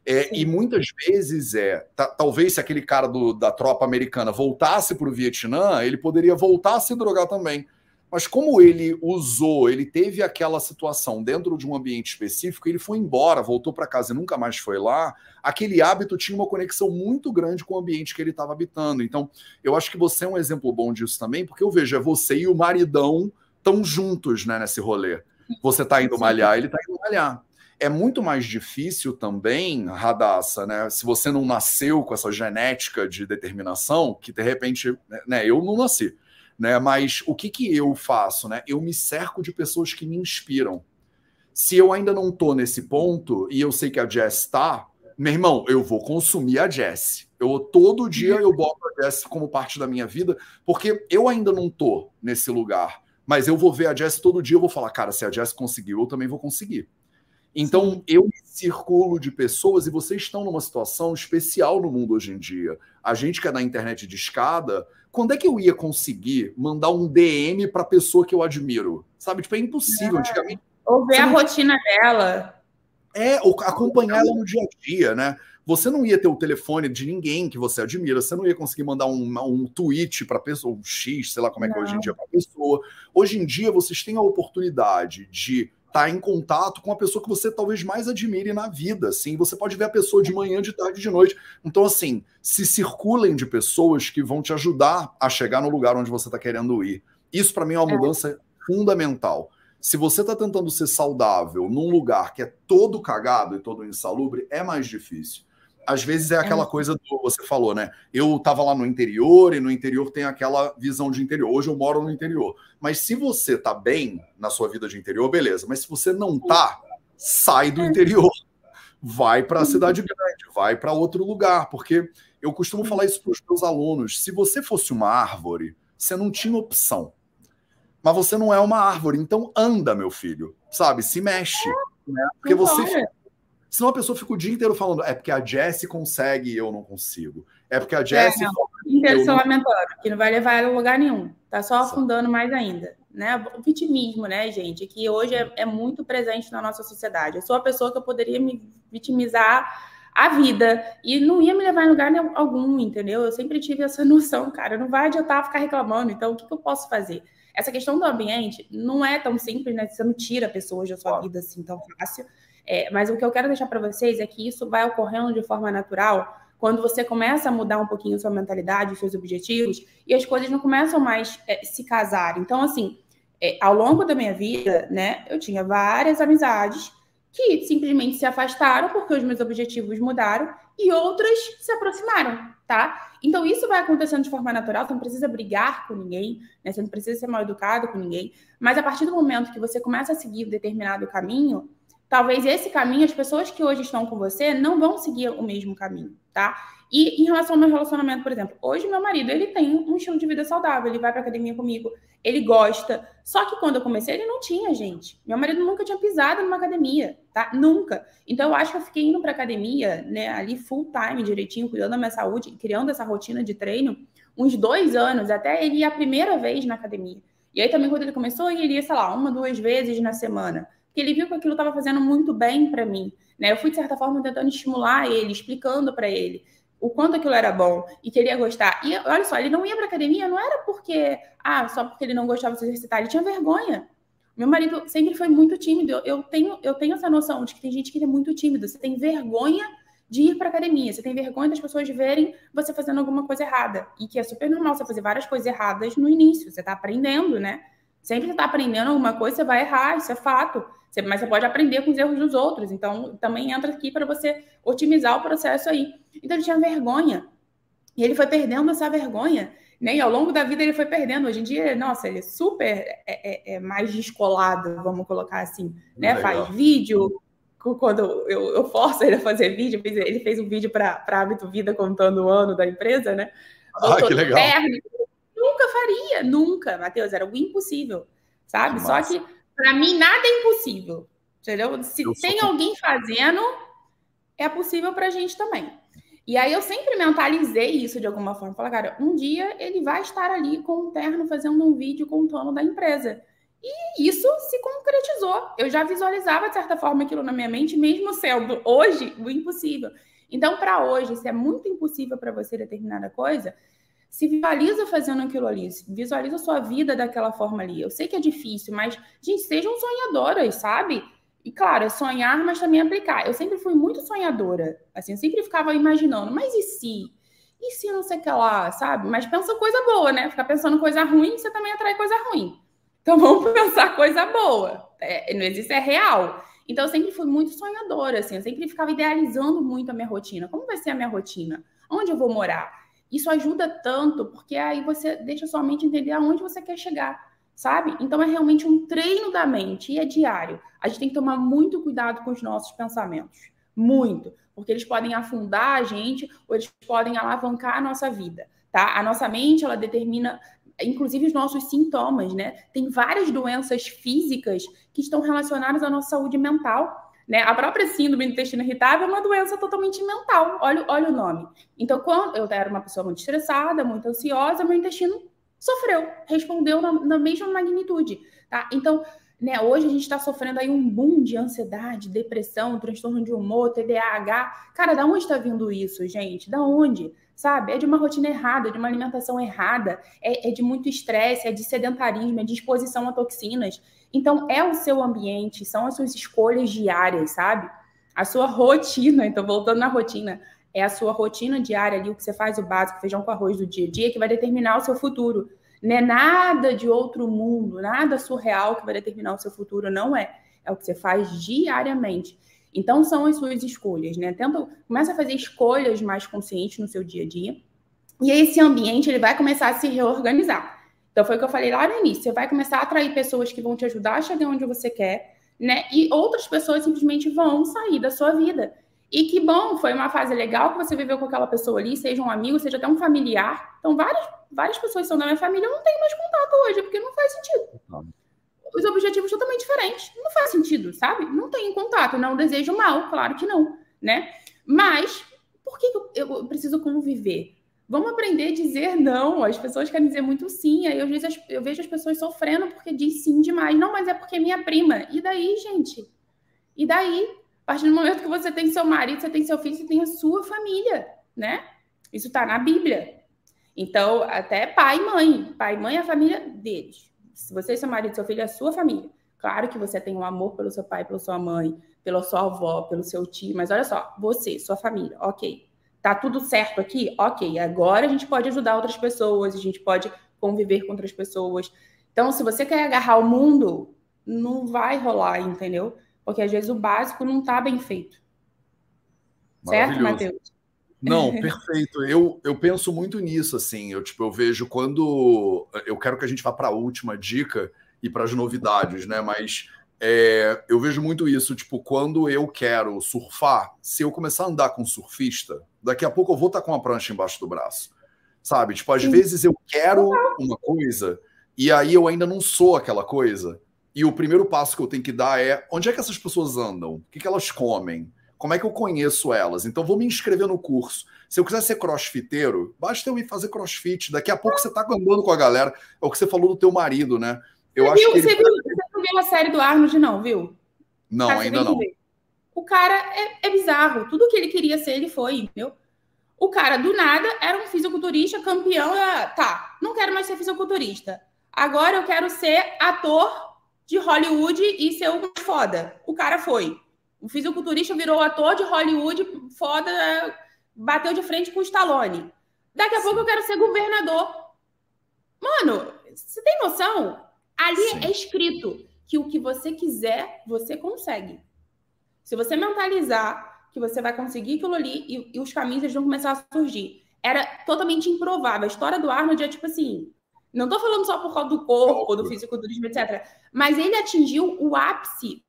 É, e muitas vezes é, talvez se aquele cara do, da tropa americana voltasse para o Vietnã, ele poderia voltar a se drogar também. Mas como ele usou, ele teve aquela situação dentro de um ambiente específico, ele foi embora, voltou para casa e nunca mais foi lá, aquele hábito tinha uma conexão muito grande com o ambiente que ele estava habitando. Então, eu acho que você é um exemplo bom disso também, porque eu vejo, é você e o maridão estão juntos né, nesse rolê. Você está indo malhar, ele está indo malhar. É muito mais difícil também, Radassa, né? Se você não nasceu com essa genética de determinação, que de repente, né, eu não nasci né? Mas o que, que eu faço, né? Eu me cerco de pessoas que me inspiram. Se eu ainda não tô nesse ponto e eu sei que a Jess está, meu irmão, eu vou consumir a Jess. Eu todo dia eu boto a Jess como parte da minha vida, porque eu ainda não tô nesse lugar. Mas eu vou ver a Jess todo dia, eu vou falar, cara, se a Jess conseguiu, eu também vou conseguir. Então, Sim. eu me circulo de pessoas e vocês estão numa situação especial no mundo hoje em dia. A gente que é da internet de escada, quando é que eu ia conseguir mandar um DM para pessoa que eu admiro? Sabe? Tipo, é impossível. É. Antigamente. Ou ver a rotina dela. É, ou acompanhar ela no dia a dia, né? Você não ia ter o telefone de ninguém que você admira, você não ia conseguir mandar um, um tweet para pessoa, um X, sei lá como é que é hoje em dia para pessoa. Hoje em dia, vocês têm a oportunidade de estar tá em contato com a pessoa que você talvez mais admire na vida, assim. Você pode ver a pessoa de manhã, de tarde, de noite. Então, assim, se circulem de pessoas que vão te ajudar a chegar no lugar onde você está querendo ir. Isso, para mim, é uma é. mudança fundamental. Se você está tentando ser saudável num lugar que é todo cagado e todo insalubre, é mais difícil às vezes é aquela é. coisa do você falou, né? Eu estava lá no interior e no interior tem aquela visão de interior. Hoje eu moro no interior. Mas se você tá bem na sua vida de interior, beleza. Mas se você não tá, sai do é. interior. Vai para a uhum. cidade grande, vai para outro lugar, porque eu costumo falar isso para os meus alunos. Se você fosse uma árvore, você não tinha opção. Mas você não é uma árvore, então anda, meu filho, sabe? Se mexe, né? Porque você Senão a pessoa fica o dia inteiro falando, é porque a Jessie consegue e eu não consigo. É porque a Jessie. É, Intercelamento, não... que não vai levar ela a lugar nenhum. Tá só afundando mais ainda. Né? O vitimismo, né, gente, que hoje é, é muito presente na nossa sociedade. Eu sou a pessoa que eu poderia me vitimizar a vida e não ia me levar em lugar algum, entendeu? Eu sempre tive essa noção, cara, não vai adiantar ficar reclamando, então o que, que eu posso fazer? Essa questão do ambiente não é tão simples, né? Você não tira pessoas da sua vida assim tão fácil. É, mas o que eu quero deixar para vocês é que isso vai ocorrendo de forma natural quando você começa a mudar um pouquinho sua mentalidade, seus objetivos, e as coisas não começam mais é, se casar. Então, assim, é, ao longo da minha vida, né, eu tinha várias amizades que simplesmente se afastaram porque os meus objetivos mudaram e outras se aproximaram, tá? Então isso vai acontecendo de forma natural, você não precisa brigar com ninguém, né? Você não precisa ser mal educado com ninguém, mas a partir do momento que você começa a seguir um determinado caminho, talvez esse caminho, as pessoas que hoje estão com você não vão seguir o mesmo caminho, tá? E em relação ao meu relacionamento, por exemplo, hoje meu marido, ele tem um estilo de vida saudável, ele vai pra academia comigo, ele gosta. Só que quando eu comecei, ele não tinha, gente. Meu marido nunca tinha pisado numa academia, tá? Nunca. Então eu acho que eu fiquei indo pra academia, né, ali full time, direitinho, cuidando da minha saúde, criando essa rotina de treino, uns dois anos, até ele ir a primeira vez na academia. E aí também, quando ele começou, ele ia, sei lá, uma, duas vezes na semana. Porque ele viu que aquilo estava fazendo muito bem para mim. Né? Eu fui, de certa forma, tentando estimular ele, explicando para ele o quanto aquilo era bom e que ele ia gostar. E olha só, ele não ia para academia, não era porque, ah, só porque ele não gostava de se exercitar, ele tinha vergonha. Meu marido sempre foi muito tímido. Eu, tenho, eu tenho essa noção de que tem gente que é muito tímido. Você tem vergonha de ir para academia, você tem vergonha das pessoas verem você fazendo alguma coisa errada. E que é super normal você fazer várias coisas erradas no início. Você está aprendendo, né? Sempre está aprendendo alguma coisa, você vai errar, isso é fato. Você, mas você pode aprender com os erros dos outros. Então, também entra aqui para você otimizar o processo aí. Então, ele tinha vergonha. E ele foi perdendo essa vergonha. Né? E ao longo da vida ele foi perdendo. Hoje em dia, nossa, ele é super é, é, é mais descolado, vamos colocar assim. Né? Faz vídeo, quando eu, eu, forço ele a fazer vídeo, ele fez um vídeo para Hábito Vida contando o ano da empresa, né? Ah, que legal. Nunca faria, nunca, Matheus, era o impossível, sabe? Que Só que, para mim, nada é impossível, entendeu? Se eu tem alguém fazendo, é possível para a gente também. E aí eu sempre mentalizei isso de alguma forma. Falar, cara, um dia ele vai estar ali com um terno fazendo um vídeo contando da empresa. E isso se concretizou. Eu já visualizava, de certa forma, aquilo na minha mente, mesmo sendo hoje o impossível. Então, para hoje, se é muito impossível para você determinada coisa, se visualiza fazendo aquilo ali, visualiza a sua vida daquela forma ali. Eu sei que é difícil, mas, gente, sejam sonhadoras, sabe? E claro, é sonhar, mas também aplicar. Eu sempre fui muito sonhadora. Assim, eu sempre ficava imaginando, mas e se? E se não sei o que lá, sabe? Mas pensa coisa boa, né? Ficar pensando coisa ruim, você também atrai coisa ruim. Então vamos pensar coisa boa. É, não existe, é real. Então eu sempre fui muito sonhadora, assim, eu sempre ficava idealizando muito a minha rotina. Como vai ser a minha rotina? Onde eu vou morar? Isso ajuda tanto, porque aí você deixa sua mente entender aonde você quer chegar, sabe? Então é realmente um treino da mente e é diário. A gente tem que tomar muito cuidado com os nossos pensamentos. Muito. Porque eles podem afundar a gente ou eles podem alavancar a nossa vida, tá? A nossa mente, ela determina inclusive os nossos sintomas, né? Tem várias doenças físicas que estão relacionadas à nossa saúde mental. Né? A própria síndrome do intestino irritável é uma doença totalmente mental. Olha, olha o nome. Então, quando eu era uma pessoa muito estressada, muito ansiosa, meu intestino sofreu, respondeu na, na mesma magnitude. Tá? Então, né, hoje a gente está sofrendo aí um boom de ansiedade, depressão, transtorno de humor, TDAH. Cara, da onde está vindo isso, gente? Da onde? Sabe? É de uma rotina errada, de uma alimentação errada, é, é de muito estresse, é de sedentarismo, é de exposição a toxinas. Então, é o seu ambiente, são as suas escolhas diárias, sabe? A sua rotina, então, voltando na rotina, é a sua rotina diária ali, o que você faz, o básico, feijão com arroz do dia a dia, que vai determinar o seu futuro. Não é nada de outro mundo, nada surreal que vai determinar o seu futuro, não é. É o que você faz diariamente. Então, são as suas escolhas, né? Tenta, começa a fazer escolhas mais conscientes no seu dia a dia. E esse ambiente, ele vai começar a se reorganizar. Então, foi o que eu falei lá no início. Você vai começar a atrair pessoas que vão te ajudar a chegar onde você quer, né? E outras pessoas simplesmente vão sair da sua vida. E que bom, foi uma fase legal que você viveu com aquela pessoa ali, seja um amigo, seja até um familiar. Então, várias, várias pessoas são da minha família, eu não tenho mais contato hoje, porque não faz sentido. Os objetivos totalmente diferentes. Não faz sentido, sabe? Não tem contato, não desejo mal, claro que não, né? Mas por que eu, preciso conviver? Vamos aprender a dizer não. As pessoas querem dizer muito sim. Aí eu, vezes, eu vejo as pessoas sofrendo porque diz sim demais. Não, mas é porque é minha prima. E daí, gente? E daí? A partir do momento que você tem seu marido, você tem seu filho, você tem a sua família, né? Isso está na Bíblia. Então, até pai e mãe. Pai e mãe é a família deles. Se você e seu marido, seu filho, é a sua família. Claro que você tem um amor pelo seu pai, pela sua mãe, pela sua avó, pelo seu tio, mas olha só, você, sua família, ok. Tá tudo certo aqui? Ok. Agora a gente pode ajudar outras pessoas, a gente pode conviver com outras pessoas. Então, se você quer agarrar o mundo, não vai rolar, entendeu? Porque às vezes o básico não tá bem feito. Certo, Matheus? Não, perfeito. Eu, eu penso muito nisso, assim. Eu, tipo, eu vejo quando. Eu quero que a gente vá para a última dica e para as novidades, né? Mas É, eu vejo muito isso, tipo, quando eu quero surfar, se eu começar a andar com um surfista, daqui a pouco eu vou estar com uma prancha embaixo do braço. Sabe? Tipo, às Sim. vezes eu quero uma coisa e aí eu ainda não sou aquela coisa. E o primeiro passo que eu tenho que dar é onde é que essas pessoas andam? O que, que elas comem? Como é que eu conheço elas? Então vou me inscrever no curso. Se eu quiser ser crossfiteiro, basta eu ir fazer crossfit. Daqui a pouco você tá andando com a galera. É o que você falou do teu marido, né? Eu você acho viu, que ele... você, viu, você não viu a série do Arnold, não, viu? Não, cara, ainda não. O cara é, é, bizarro. Tudo que ele queria ser, ele foi, entendeu? O cara, do nada, era um fisiculturista, campeão. Tá, não quero mais ser fisiculturista. Agora eu quero ser ator de Hollywood e ser um foda. O cara foi. O fisiculturista virou ator de Hollywood, foda, bateu de frente com o Stallone. Daqui a Sim. pouco eu quero ser governador. Mano, você tem noção? Ali Sim. é escrito que o que você quiser, você consegue. Se você mentalizar que você vai conseguir aquilo ali e, e os caminhos eles vão começar a surgir. Era totalmente improvável. A história do Arnold é tipo assim, não estou falando só por causa do corpo, do fisiculturismo, etc. Mas ele atingiu o ápice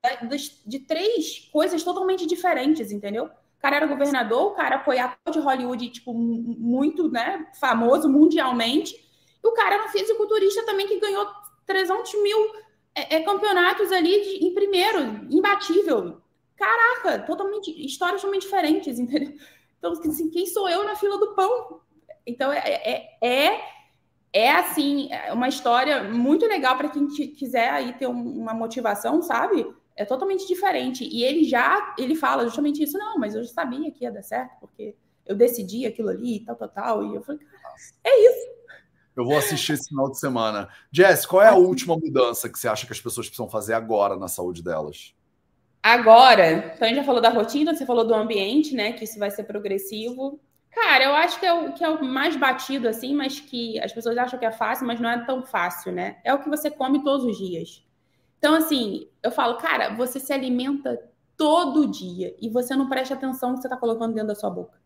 de três coisas totalmente diferentes, entendeu? O cara era governador, o cara foi ator de Hollywood, tipo, muito né, famoso mundialmente. E o cara era um fisiculturista também que ganhou 300 mil é, é, campeonatos ali de, em primeiro, imbatível. Caraca, totalmente, histórias totalmente diferentes, entendeu? Então, assim, quem sou eu na fila do pão? Então, é, é, é é assim, é uma história muito legal para quem quiser aí ter uma motivação, sabe? É totalmente diferente. E ele já, ele fala justamente isso, não, mas eu já sabia que ia dar certo, porque eu decidi aquilo ali, tal, tal, tal. E eu falei, é isso. Eu vou assistir esse final de semana. Jess, qual é a última mudança que você acha que as pessoas precisam fazer agora na saúde delas? Agora, então a gente já falou da rotina, você falou do ambiente, né? Que isso vai ser progressivo. Cara, eu acho que é, o, que é o mais batido, assim, mas que as pessoas acham que é fácil, mas não é tão fácil, né? É o que você come todos os dias. Então, assim, eu falo, cara, você se alimenta todo dia e você não presta atenção no que você está colocando dentro da sua boca.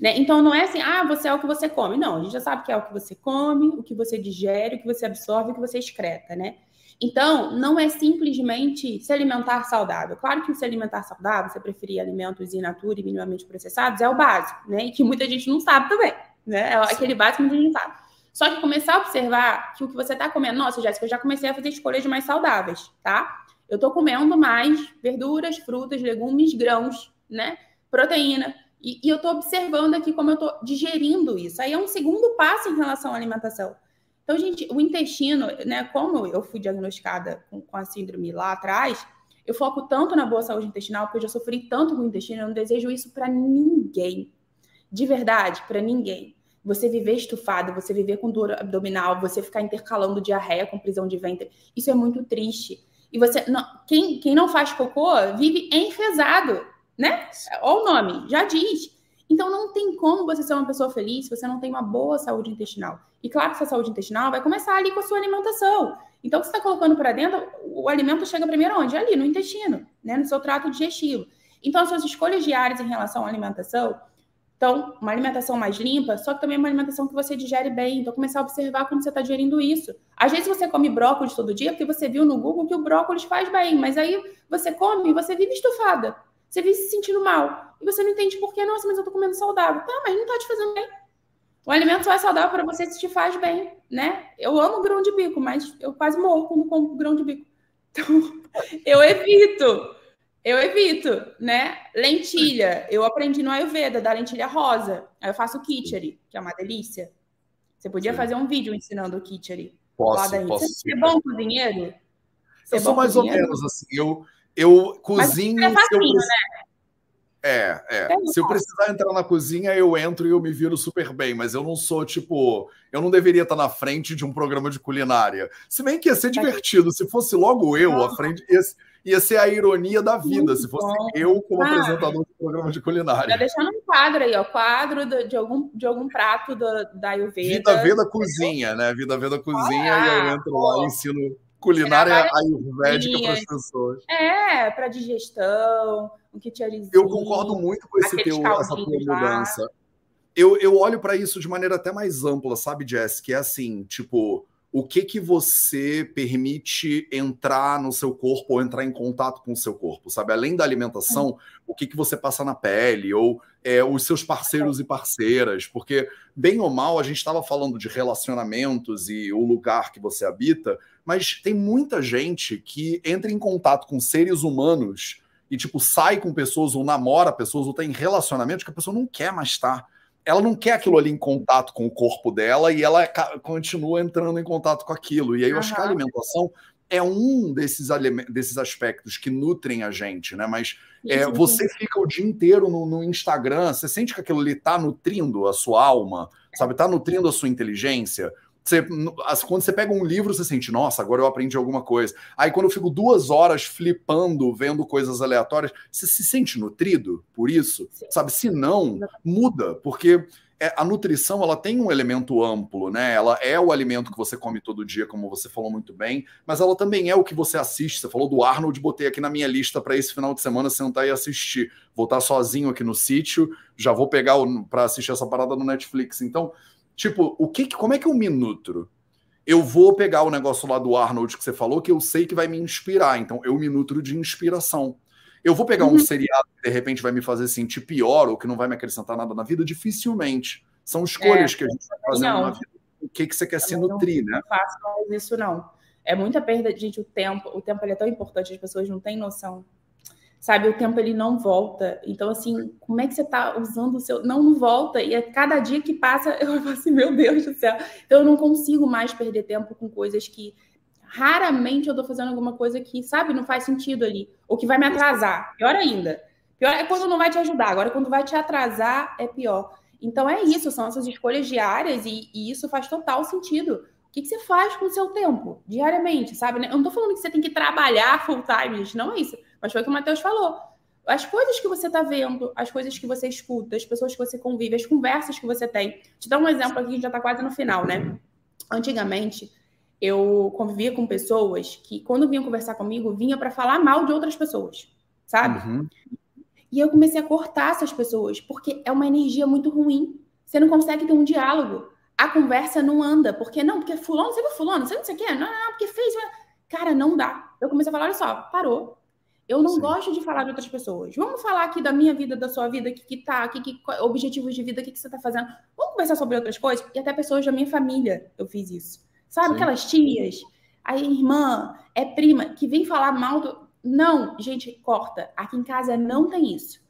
Né? Então, não é assim, ah, você é o que você come. Não, a gente já sabe que é o que você come, o que você digere, o que você absorve, o que você excreta, né? Então, não é simplesmente se alimentar saudável. Claro que se alimentar saudável, você preferir alimentos in natura e minimamente processados, é o básico, né? E que muita gente não sabe também, né? É aquele básico que muita gente não sabe. Só que começar a observar que o que você está comendo, nossa, Jéssica, eu já comecei a fazer escolhas mais saudáveis, tá? Eu estou comendo mais verduras, frutas, legumes, grãos, né? Proteína. E, e eu estou observando aqui como eu estou digerindo isso. Aí é um segundo passo em relação à alimentação. Então, gente, o intestino, né, como eu fui diagnosticada com, com a síndrome lá atrás, eu foco tanto na boa saúde intestinal, porque eu já sofri tanto com o intestino, eu não desejo isso para ninguém. De verdade, para ninguém. Você viver estufado, você viver com dor abdominal, você ficar intercalando diarreia com prisão de ventre, isso é muito triste. E você, não, quem, quem não faz cocô vive enfesado, né? Olha o nome, já diz. Então não tem como você ser uma pessoa feliz se você não tem uma boa saúde intestinal. E claro que essa saúde intestinal vai começar ali com a sua alimentação. Então, você está colocando para dentro, o alimento chega primeiro onde? Ali, no intestino, né? no seu trato digestivo. Então, as suas escolhas diárias em relação à alimentação, então, uma alimentação mais limpa, só que também uma alimentação que você digere bem. Então, começar a observar como você está digerindo isso. Às vezes você come brócolis todo dia porque você viu no Google que o brócolis faz bem, mas aí você come e você vive estufada. Você vive se sentindo mal. E você não entende por que, nossa, mas eu tô comendo saudável. Tá, mas não tá te fazendo bem. O alimento só é saudável para você se te faz bem, né? Eu amo grão de bico, mas eu quase morro quando como grão de bico. Então, eu evito. Eu evito, né? Lentilha. Eu aprendi no Ayurveda, da lentilha rosa. Aí eu faço kitchari, que é uma delícia. Você podia Sim. fazer um vídeo ensinando o kitchari. Posso, posso. Você é bom cozinheiro? Você eu é sou mais cozinheiro? ou menos assim. Eu, eu cozinho. Mas é facinho, eu... né? É, é. Se eu precisar entrar na cozinha, eu entro e eu me viro super bem, mas eu não sou tipo. Eu não deveria estar na frente de um programa de culinária. Se bem que ia ser divertido, se fosse logo eu à frente, ia, ia ser a ironia da vida, se fosse eu como ah, apresentador de programa de culinária. Já deixando um quadro aí, ó, quadro do, de, algum, de algum prato do, da Ayurveda. Vida Veda Cozinha, né? Vida Veda Cozinha, ah, e eu entro lá e ensino culinária ayurvédica para as pessoas. É, para digestão, um kitcharizinho. Eu concordo muito com esse teu, essa tua mudança. Eu, eu olho para isso de maneira até mais ampla, sabe, Jess? Que é assim, tipo, o que que você permite entrar no seu corpo ou entrar em contato com o seu corpo, sabe? Além da alimentação, o que que você passa na pele ou é, os seus parceiros e parceiras, porque bem ou mal a gente estava falando de relacionamentos e o lugar que você habita, mas tem muita gente que entra em contato com seres humanos e tipo sai com pessoas ou namora pessoas ou tem relacionamentos que a pessoa não quer mais estar ela não quer aquilo ali em contato com o corpo dela e ela continua entrando em contato com aquilo. E aí eu uhum. acho que a alimentação é um desses, desses aspectos que nutrem a gente, né? Mas é, você fica o dia inteiro no, no, Instagram, você sente que aquilo ali está nutrindo a sua alma, sabe? Está nutrindo a sua inteligência. Você, quando você pega um livro, você sente, nossa, agora eu aprendi alguma coisa. Aí quando eu fico duas horas flipando, vendo coisas aleatórias, você se sente nutrido por isso? Sim. Sabe? Se não, muda, porque é, a nutrição ela tem um elemento amplo, né? Ela é o alimento que você come todo dia, como você falou muito bem, mas ela também é o que você assiste. Você falou do Arnold, botei aqui na minha lista para esse final de semana sentar e assistir. Vou estar sozinho aqui no sítio, já vou pegar para assistir essa parada no Netflix. Então, Tipo, o que, como é que eu me nutro? Eu vou pegar o negócio lá do Arnold que você falou, que eu sei que vai me inspirar. Então, eu me nutro de inspiração. Eu vou pegar uhum. um seriado que de repente vai me fazer sentir pior ou que não vai me acrescentar nada na vida? Dificilmente. São escolhas é, que a gente vai fazendo não. na vida. O que, que você quer se nutrir, não, né? Não faço mais isso, não. É muita perda, gente, o tempo. O tempo é tão importante, as pessoas não têm noção sabe? O tempo ele não volta. Então, assim, como é que você está usando o seu. Não, não volta. E a cada dia que passa, eu falo assim, meu Deus do céu. Então, eu não consigo mais perder tempo com coisas que raramente eu estou fazendo alguma coisa que, sabe, não faz sentido ali. Ou que vai me atrasar. Pior ainda. Pior é quando não vai te ajudar. Agora, quando vai te atrasar, é pior. Então, é isso. São essas escolhas diárias e, e isso faz total sentido. O que, que, você faz com o seu tempo diariamente, sabe? Eu não estou falando que você tem que trabalhar full time, gente. Não é isso. Mas foi o que o Matheus falou. As coisas que você está vendo, as coisas que você escuta, as pessoas que você convive, as conversas que você tem. Te dar um exemplo aqui, a gente já está quase no final, né? Antigamente, eu convivia com pessoas que, quando vinham conversar comigo, vinha para falar mal de outras pessoas, sabe? Uhum. E eu comecei a cortar essas pessoas, porque é uma energia muito ruim. Você não consegue ter um diálogo. A conversa não anda. Porque não, porque fulano, você viu fulano, você não sei o quê, não, não, não, porque fez. Cara, não dá. Eu comecei a falar, olha só, parou. Eu não Sim. gosto de falar de outras pessoas. Vamos falar aqui da minha vida, da sua vida, o que, que tá, que, que, objetivos de vida, o que, que você tá fazendo. Vamos conversar sobre outras coisas? E até pessoas da minha família eu fiz isso. Sabe, Sim. aquelas tias, a irmã, é prima, que vem falar mal do. Não, gente, corta. Aqui em casa não tem isso.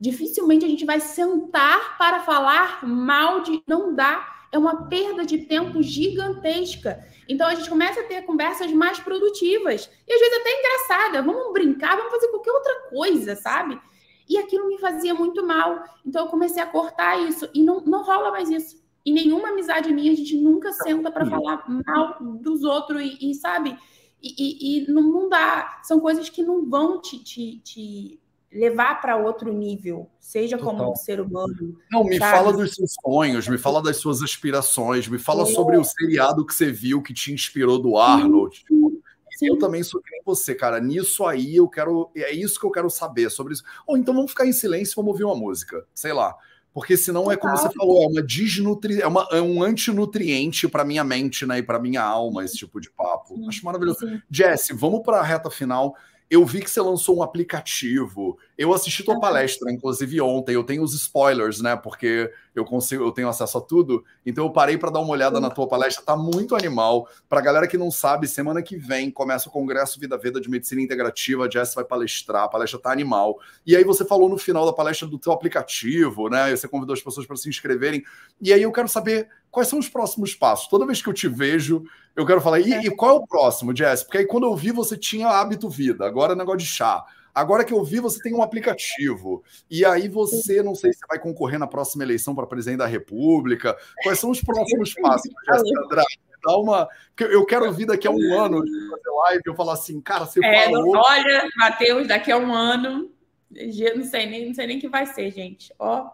Dificilmente a gente vai sentar para falar mal de. Não dá é uma perda de tempo gigantesca. Então a gente começa a ter conversas mais produtivas e às vezes até engraçada. Vamos brincar, vamos fazer qualquer outra coisa, sabe? E aquilo me fazia muito mal. Então eu comecei a cortar isso e não, não rola mais isso. Em nenhuma amizade minha a gente nunca senta para falar mal dos outros e, e sabe? E, e, e, não, dá. São coisas que não vão te, te, te levar para outro nível, seja Total. como um ser humano. Não, me sabe? fala dos seus sonhos, me fala das suas aspirações, me fala sobre o seriado que você viu que te inspirou do Arnold. Sim. Sim. Eu também sou que nem você, cara. Nisso aí eu quero. É isso que eu quero saber sobre isso. Ou então vamos ficar em silêncio e vamos ouvir uma música. Sei lá. Porque senão é como você falou, é uma desnutri... é, uma, é um antinutriente para minha mente, né? E para minha alma, esse tipo de papo. Sim. Acho maravilhoso. Jesse, vamos para a reta final. Eu vi que você lançou um aplicativo. Eu assisti tua palestra, inclusive ontem. Eu tenho os spoilers, né? Porque eu consigo, eu tenho acesso a tudo. Então eu parei para dar uma olhada na tua palestra. Tá muito animal. Para galera que não sabe, semana que vem começa o Congresso Vida Veda de Medicina Integrativa. A Jess vai palestrar. A palestra tá animal. E aí você falou no final da palestra do teu aplicativo, né? Você convidou as pessoas para se inscreverem. E aí eu quero saber quais são os próximos passos. Toda vez que eu te vejo, eu quero falar, e, e qual é o próximo, Jess? Porque aí quando eu vi, você tinha hábito vida, agora é negócio de chá. Agora que eu vi, você tem um aplicativo. E aí você, não sei se vai concorrer na próxima eleição para presidente da República. Quais são os próximos passos, Jéssica Andrade? Dá uma. Eu quero ouvir daqui a um ano de fazer live eu falar assim, cara, você é, falou. Olha, Matheus, daqui a um ano, não sei nem, não sei nem o que vai ser, gente. Ó,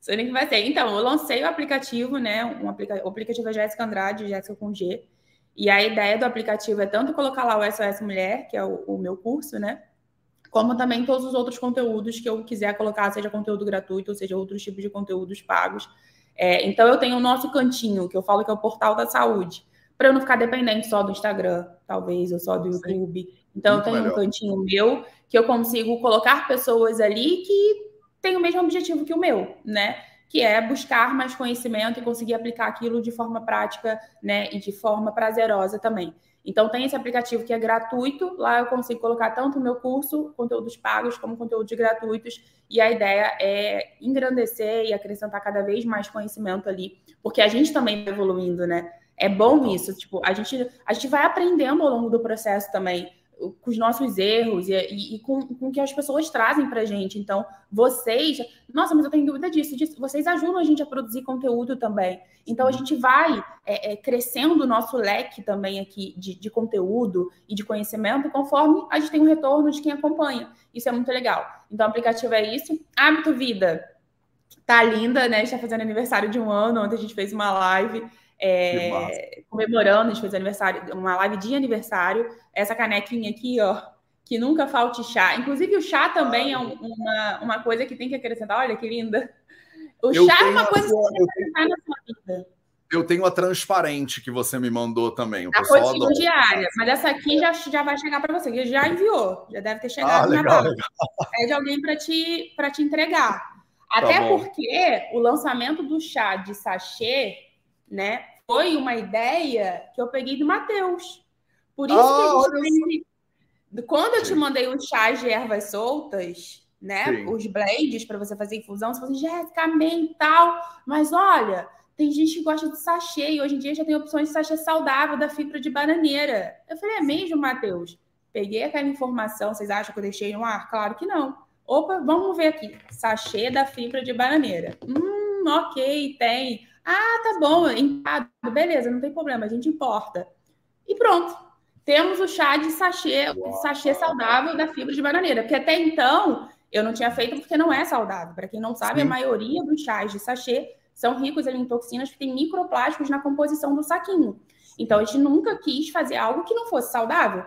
sei nem que vai ser. Então, eu lancei o aplicativo, né? Um aplica... O aplicativo é Jéssica Andrade, Jéssica com G. E a ideia do aplicativo é tanto colocar lá o SOS Mulher, que é o, o meu curso, né? Como também todos os outros conteúdos que eu quiser colocar, seja conteúdo gratuito, ou seja outros tipos de conteúdos pagos. É, então, eu tenho o nosso cantinho, que eu falo que é o portal da saúde. para eu não ficar dependente só do Instagram, talvez, ou só do YouTube. Sim. Então, Muito eu tenho melhor. um cantinho meu que eu consigo colocar pessoas ali que têm o mesmo objetivo que o meu, né? Que é buscar mais conhecimento e conseguir aplicar aquilo de forma prática, né? E de forma prazerosa também. Então, tem esse aplicativo que é gratuito. Lá eu consigo colocar tanto o meu curso, conteúdos pagos, como conteúdos gratuitos. E a ideia é engrandecer e acrescentar cada vez mais conhecimento ali, porque a gente também está evoluindo, né? É bom isso, tipo, a gente, a gente vai aprendendo ao longo do processo também com os nossos erros e, e, e com, com o que as pessoas trazem para a gente. Então, vocês, nossa, mas eu tenho dúvida disso, disso, vocês ajudam a gente a produzir conteúdo também. Então, a gente vai é, é, crescendo o nosso leque também aqui de, de, conteúdo e de conhecimento conforme a gente tem um retorno de quem acompanha. Isso é muito legal. Então, o aplicativo é isso. Hábito Vida tá linda, né? Está fazendo aniversário de um ano. Ontem a gente fez uma live é, comemorando, a gente fez aniversário, uma live de aniversário. Essa canequinha aqui, ó, que nunca falte chá. Inclusive, o chá também é um, uma, uma coisa que tem que acrescentar. Olha que linda. O eu chá é uma coisa sua, que tem que acrescentar na sua vida. Eu tenho a transparente que você me mandou também. O a rotina diária, mas essa aqui já, já vai chegar para você, que já enviou, já deve ter chegado ah, legal, na legal. É de alguém para te, te entregar. Tá Até tá porque o lançamento do chá de sachê né? Foi uma ideia que eu peguei do Matheus. Por isso oh, que a gente Quando eu te mandei os chás de ervas soltas, né? Sim. Os blends para você fazer infusão, você falou assim, Jéssica, amei tal. Mas olha, tem gente que gosta de sachê, e hoje em dia já tem opções de sachê saudável da fibra de bananeira. Eu falei, é mesmo, Matheus? Peguei aquela informação, vocês acham que eu deixei no ar? Claro que não. Opa, vamos ver aqui. Sachê da fibra de bananeira. Hum, ok, tem. Ah, tá bom, beleza, não tem problema, a gente importa. E pronto. Temos o chá de sachê, sachê saudável da fibra de bananeira, porque até então eu não tinha feito porque não é saudável. Para quem não sabe, Sim. a maioria dos chás de sachê são ricos em toxinas que têm microplásticos na composição do saquinho. Então a gente nunca quis fazer algo que não fosse saudável.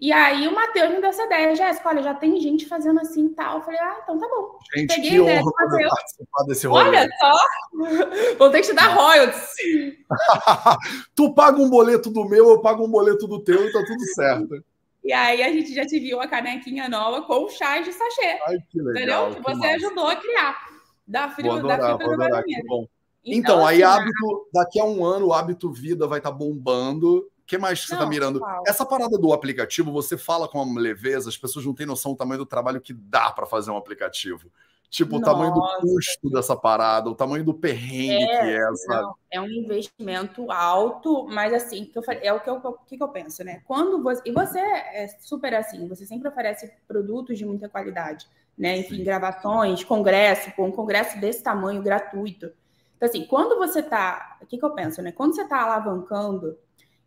E aí o Matheus me deu essa ideia, Jéssica, olha, já tem gente fazendo assim e tal. Eu falei, ah, então tá bom. Gente, Peguei que honra poder participar desse rolê. Olha só, vou ter que te dar royalties. tu paga um boleto do meu, eu pago um boleto do teu e tá tudo certo. E aí a gente já te viu a canequinha nova com o chá de sachê. Ai, que legal. Entendeu? Que, você massa. ajudou a criar. Da frio, vou adorar, da fibra vou adorar, Então, então, aí assim, hábito, daqui a um ano, o hábito vida vai estar tá bombando que mais que você está mirando? Essa parada do aplicativo, você fala com uma leveza, as pessoas não têm noção do tamanho do trabalho que dá para fazer um aplicativo. Tipo, Nossa. o tamanho do custo dessa parada, o tamanho do perrengue é, que é, sabe? Não, é um investimento alto, mas assim, que eu, é o que eu, que, que eu penso, né? Quando você. E você é super assim, você sempre oferece produtos de muita qualidade, né? Enfim, Sim. gravações, congresso, um congresso desse tamanho gratuito. Então, assim, quando você tá. O que, que eu penso, né? Quando você está alavancando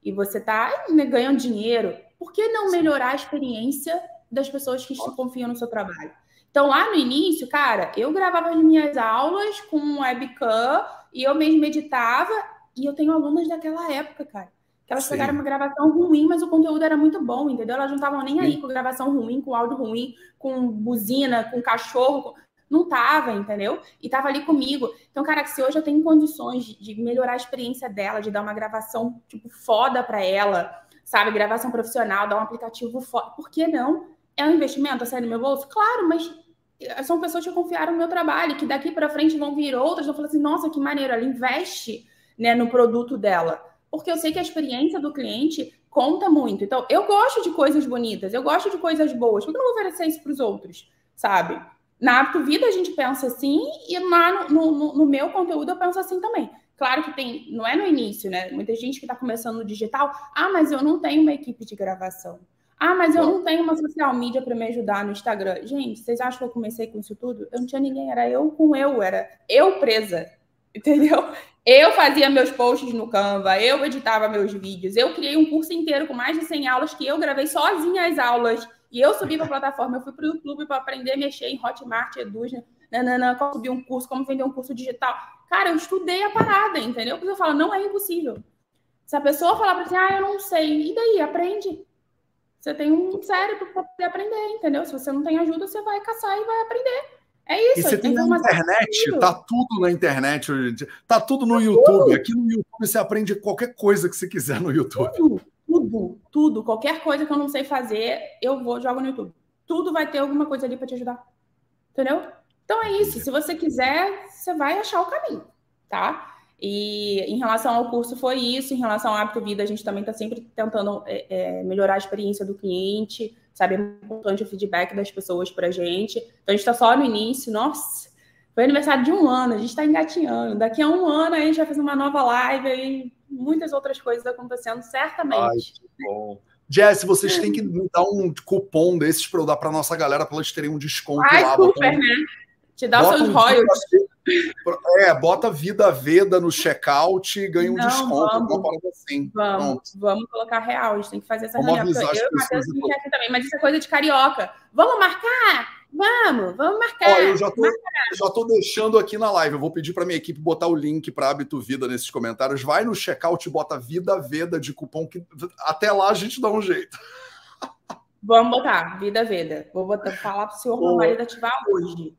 e você está né, ganhando dinheiro, por que não melhorar a experiência das pessoas que confiam no seu trabalho? Então, lá no início, cara, eu gravava as minhas aulas com um webcam e eu mesmo editava, e eu tenho alunas daquela época, cara. Que elas Sim. pegaram uma gravação ruim, mas o conteúdo era muito bom, entendeu? Elas não estavam nem aí com gravação ruim, com áudio ruim, com buzina, com cachorro. Não tava, entendeu? E tava ali comigo. Então, cara, se hoje eu tenho condições de melhorar a experiência dela, de dar uma gravação, tipo, foda para ela, sabe? Gravação profissional, dar um aplicativo foda. Por que não? É um investimento a sair do meu bolso? Claro, mas são pessoas que confiaram no meu trabalho, que daqui para frente vão vir outras, vão falar assim, nossa, que maneiro, ela investe né, no produto dela. Porque eu sei que a experiência do cliente conta muito. Então, eu gosto de coisas bonitas, eu gosto de coisas boas. Por que eu não vou oferecer isso para os outros, sabe? Na Apto Vida a gente pensa assim, e lá no, no, no, meu conteúdo eu penso assim também. Claro que tem, não é no início, né? Muita gente que está começando no digital, ah, mas eu não tenho uma equipe de gravação. Ah, mas eu não tenho uma social media para me ajudar no Instagram. Gente, vocês acham que eu comecei com isso tudo? Eu não tinha ninguém, era eu com eu, era eu presa, entendeu? Eu fazia meus posts no Canva, eu editava meus vídeos, eu criei um curso inteiro com mais de 100 aulas que eu gravei sozinha as aulas e eu subi para a plataforma, eu fui para o YouTube para aprender a mexer em Hotmart, Eduz, nanana, como subir um curso, como vender um curso digital. Cara, eu estudei a parada, entendeu? Porque eu falo, não é impossível. Se a pessoa falar para você, ah, eu não sei, e daí? Aprende. Você tem um cérebro para poder aprender, entendeu? Se você não tem ajuda, você vai caçar e vai aprender. É isso. E você tem na internet, tudo. tá tudo na internet hoje em dia. Tá tudo no YouTube. Tudo. Aqui no YouTube você aprende qualquer coisa que você quiser no YouTube. Tudo, tudo, tudo. Qualquer coisa que eu não sei fazer, eu vou jogo no YouTube. Tudo vai ter alguma coisa ali para te ajudar. Entendeu? Então é isso. Se você quiser, você vai achar o caminho, tá? E em relação ao curso foi isso, em relação ao hábito vida, a gente também está sempre tentando é, é, melhorar a experiência do cliente, sabe? É importante o feedback das pessoas para a gente. Então a gente está só no início, nossa, foi aniversário de um ano, a gente está engatinhando. Daqui a um ano a gente vai fazer uma nova live e muitas outras coisas acontecendo, certamente. Ai, que bom. Jess, vocês têm que dar um cupom desses para eu dar para nossa galera para elas terem um desconto Ai, lá. Super, né? Te dá bota seus um royalties. É, bota vida Veda no checkout e ganha um Não, desconto. Vamos, assim. vamos, vamos colocar real. A gente tem que fazer essa vamos reunião. Eu e o Matheus aqui também, mas isso é coisa de carioca. Vamos marcar? Vamos, vamos marcar. Ó, eu já tô, já tô deixando aqui na live. Eu vou pedir para minha equipe botar o link para Hábito Vida nesses comentários. Vai no checkout e bota Vida Veda de cupom que até lá a gente dá um jeito. Vamos botar, Vida Veda. Vou botar, falar para o senhor meu marido ativar hoje.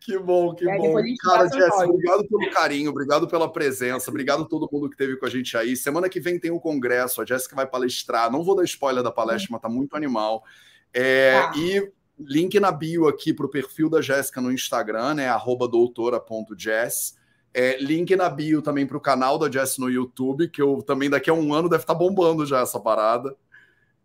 Que bom, que bom. Cara, Jess, obrigado pelo carinho, obrigado pela presença, obrigado a todo mundo que esteve com a gente aí. Semana que vem tem o um congresso, a Jéssica vai palestrar. Não vou dar spoiler da palestra, mas tá muito animal. É, tá. E link na bio aqui para o perfil da Jéssica no Instagram, né? doutora.jess. É, link na bio também para o canal da Jess no YouTube, que eu também daqui a um ano deve estar tá bombando já essa parada.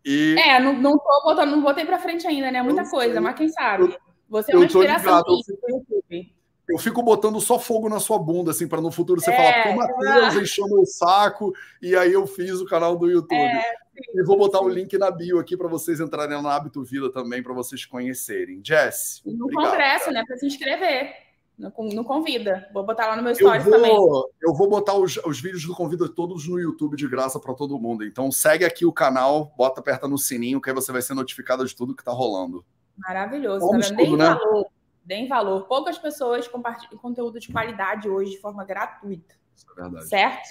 E... É, não, não tô botando, não botei para frente ainda, né? Muita coisa, mas quem sabe. Eu você é uma inspiração YouTube. Eu fico botando só fogo na sua bunda, assim, para no futuro você é, falar, pô, Matheus encheu meu saco, e aí eu fiz o canal do YouTube. É, sim, e vou botar o link na bio aqui para vocês entrarem na Hábito Vida também, para vocês conhecerem. Jess. No obrigado, congresso, cara. né? Para se inscrever. Não, convida. Vou botar lá no meu stories eu vou, também. Eu vou botar os, os vídeos do Convida todos no YouTube de graça para todo mundo. Então segue aqui o canal, bota, aperta no sininho, que aí você vai ser notificado de tudo que tá rolando. Maravilhoso. Tá Deem né? valor. Deem valor. Poucas pessoas compartilham conteúdo de qualidade hoje de forma gratuita. Isso é verdade. Certo?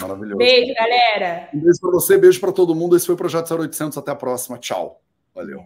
Maravilhoso. Beijo, galera. Um beijo para você, beijo para todo mundo. Esse foi o Projeto 0800. Até a próxima. Tchau. Valeu.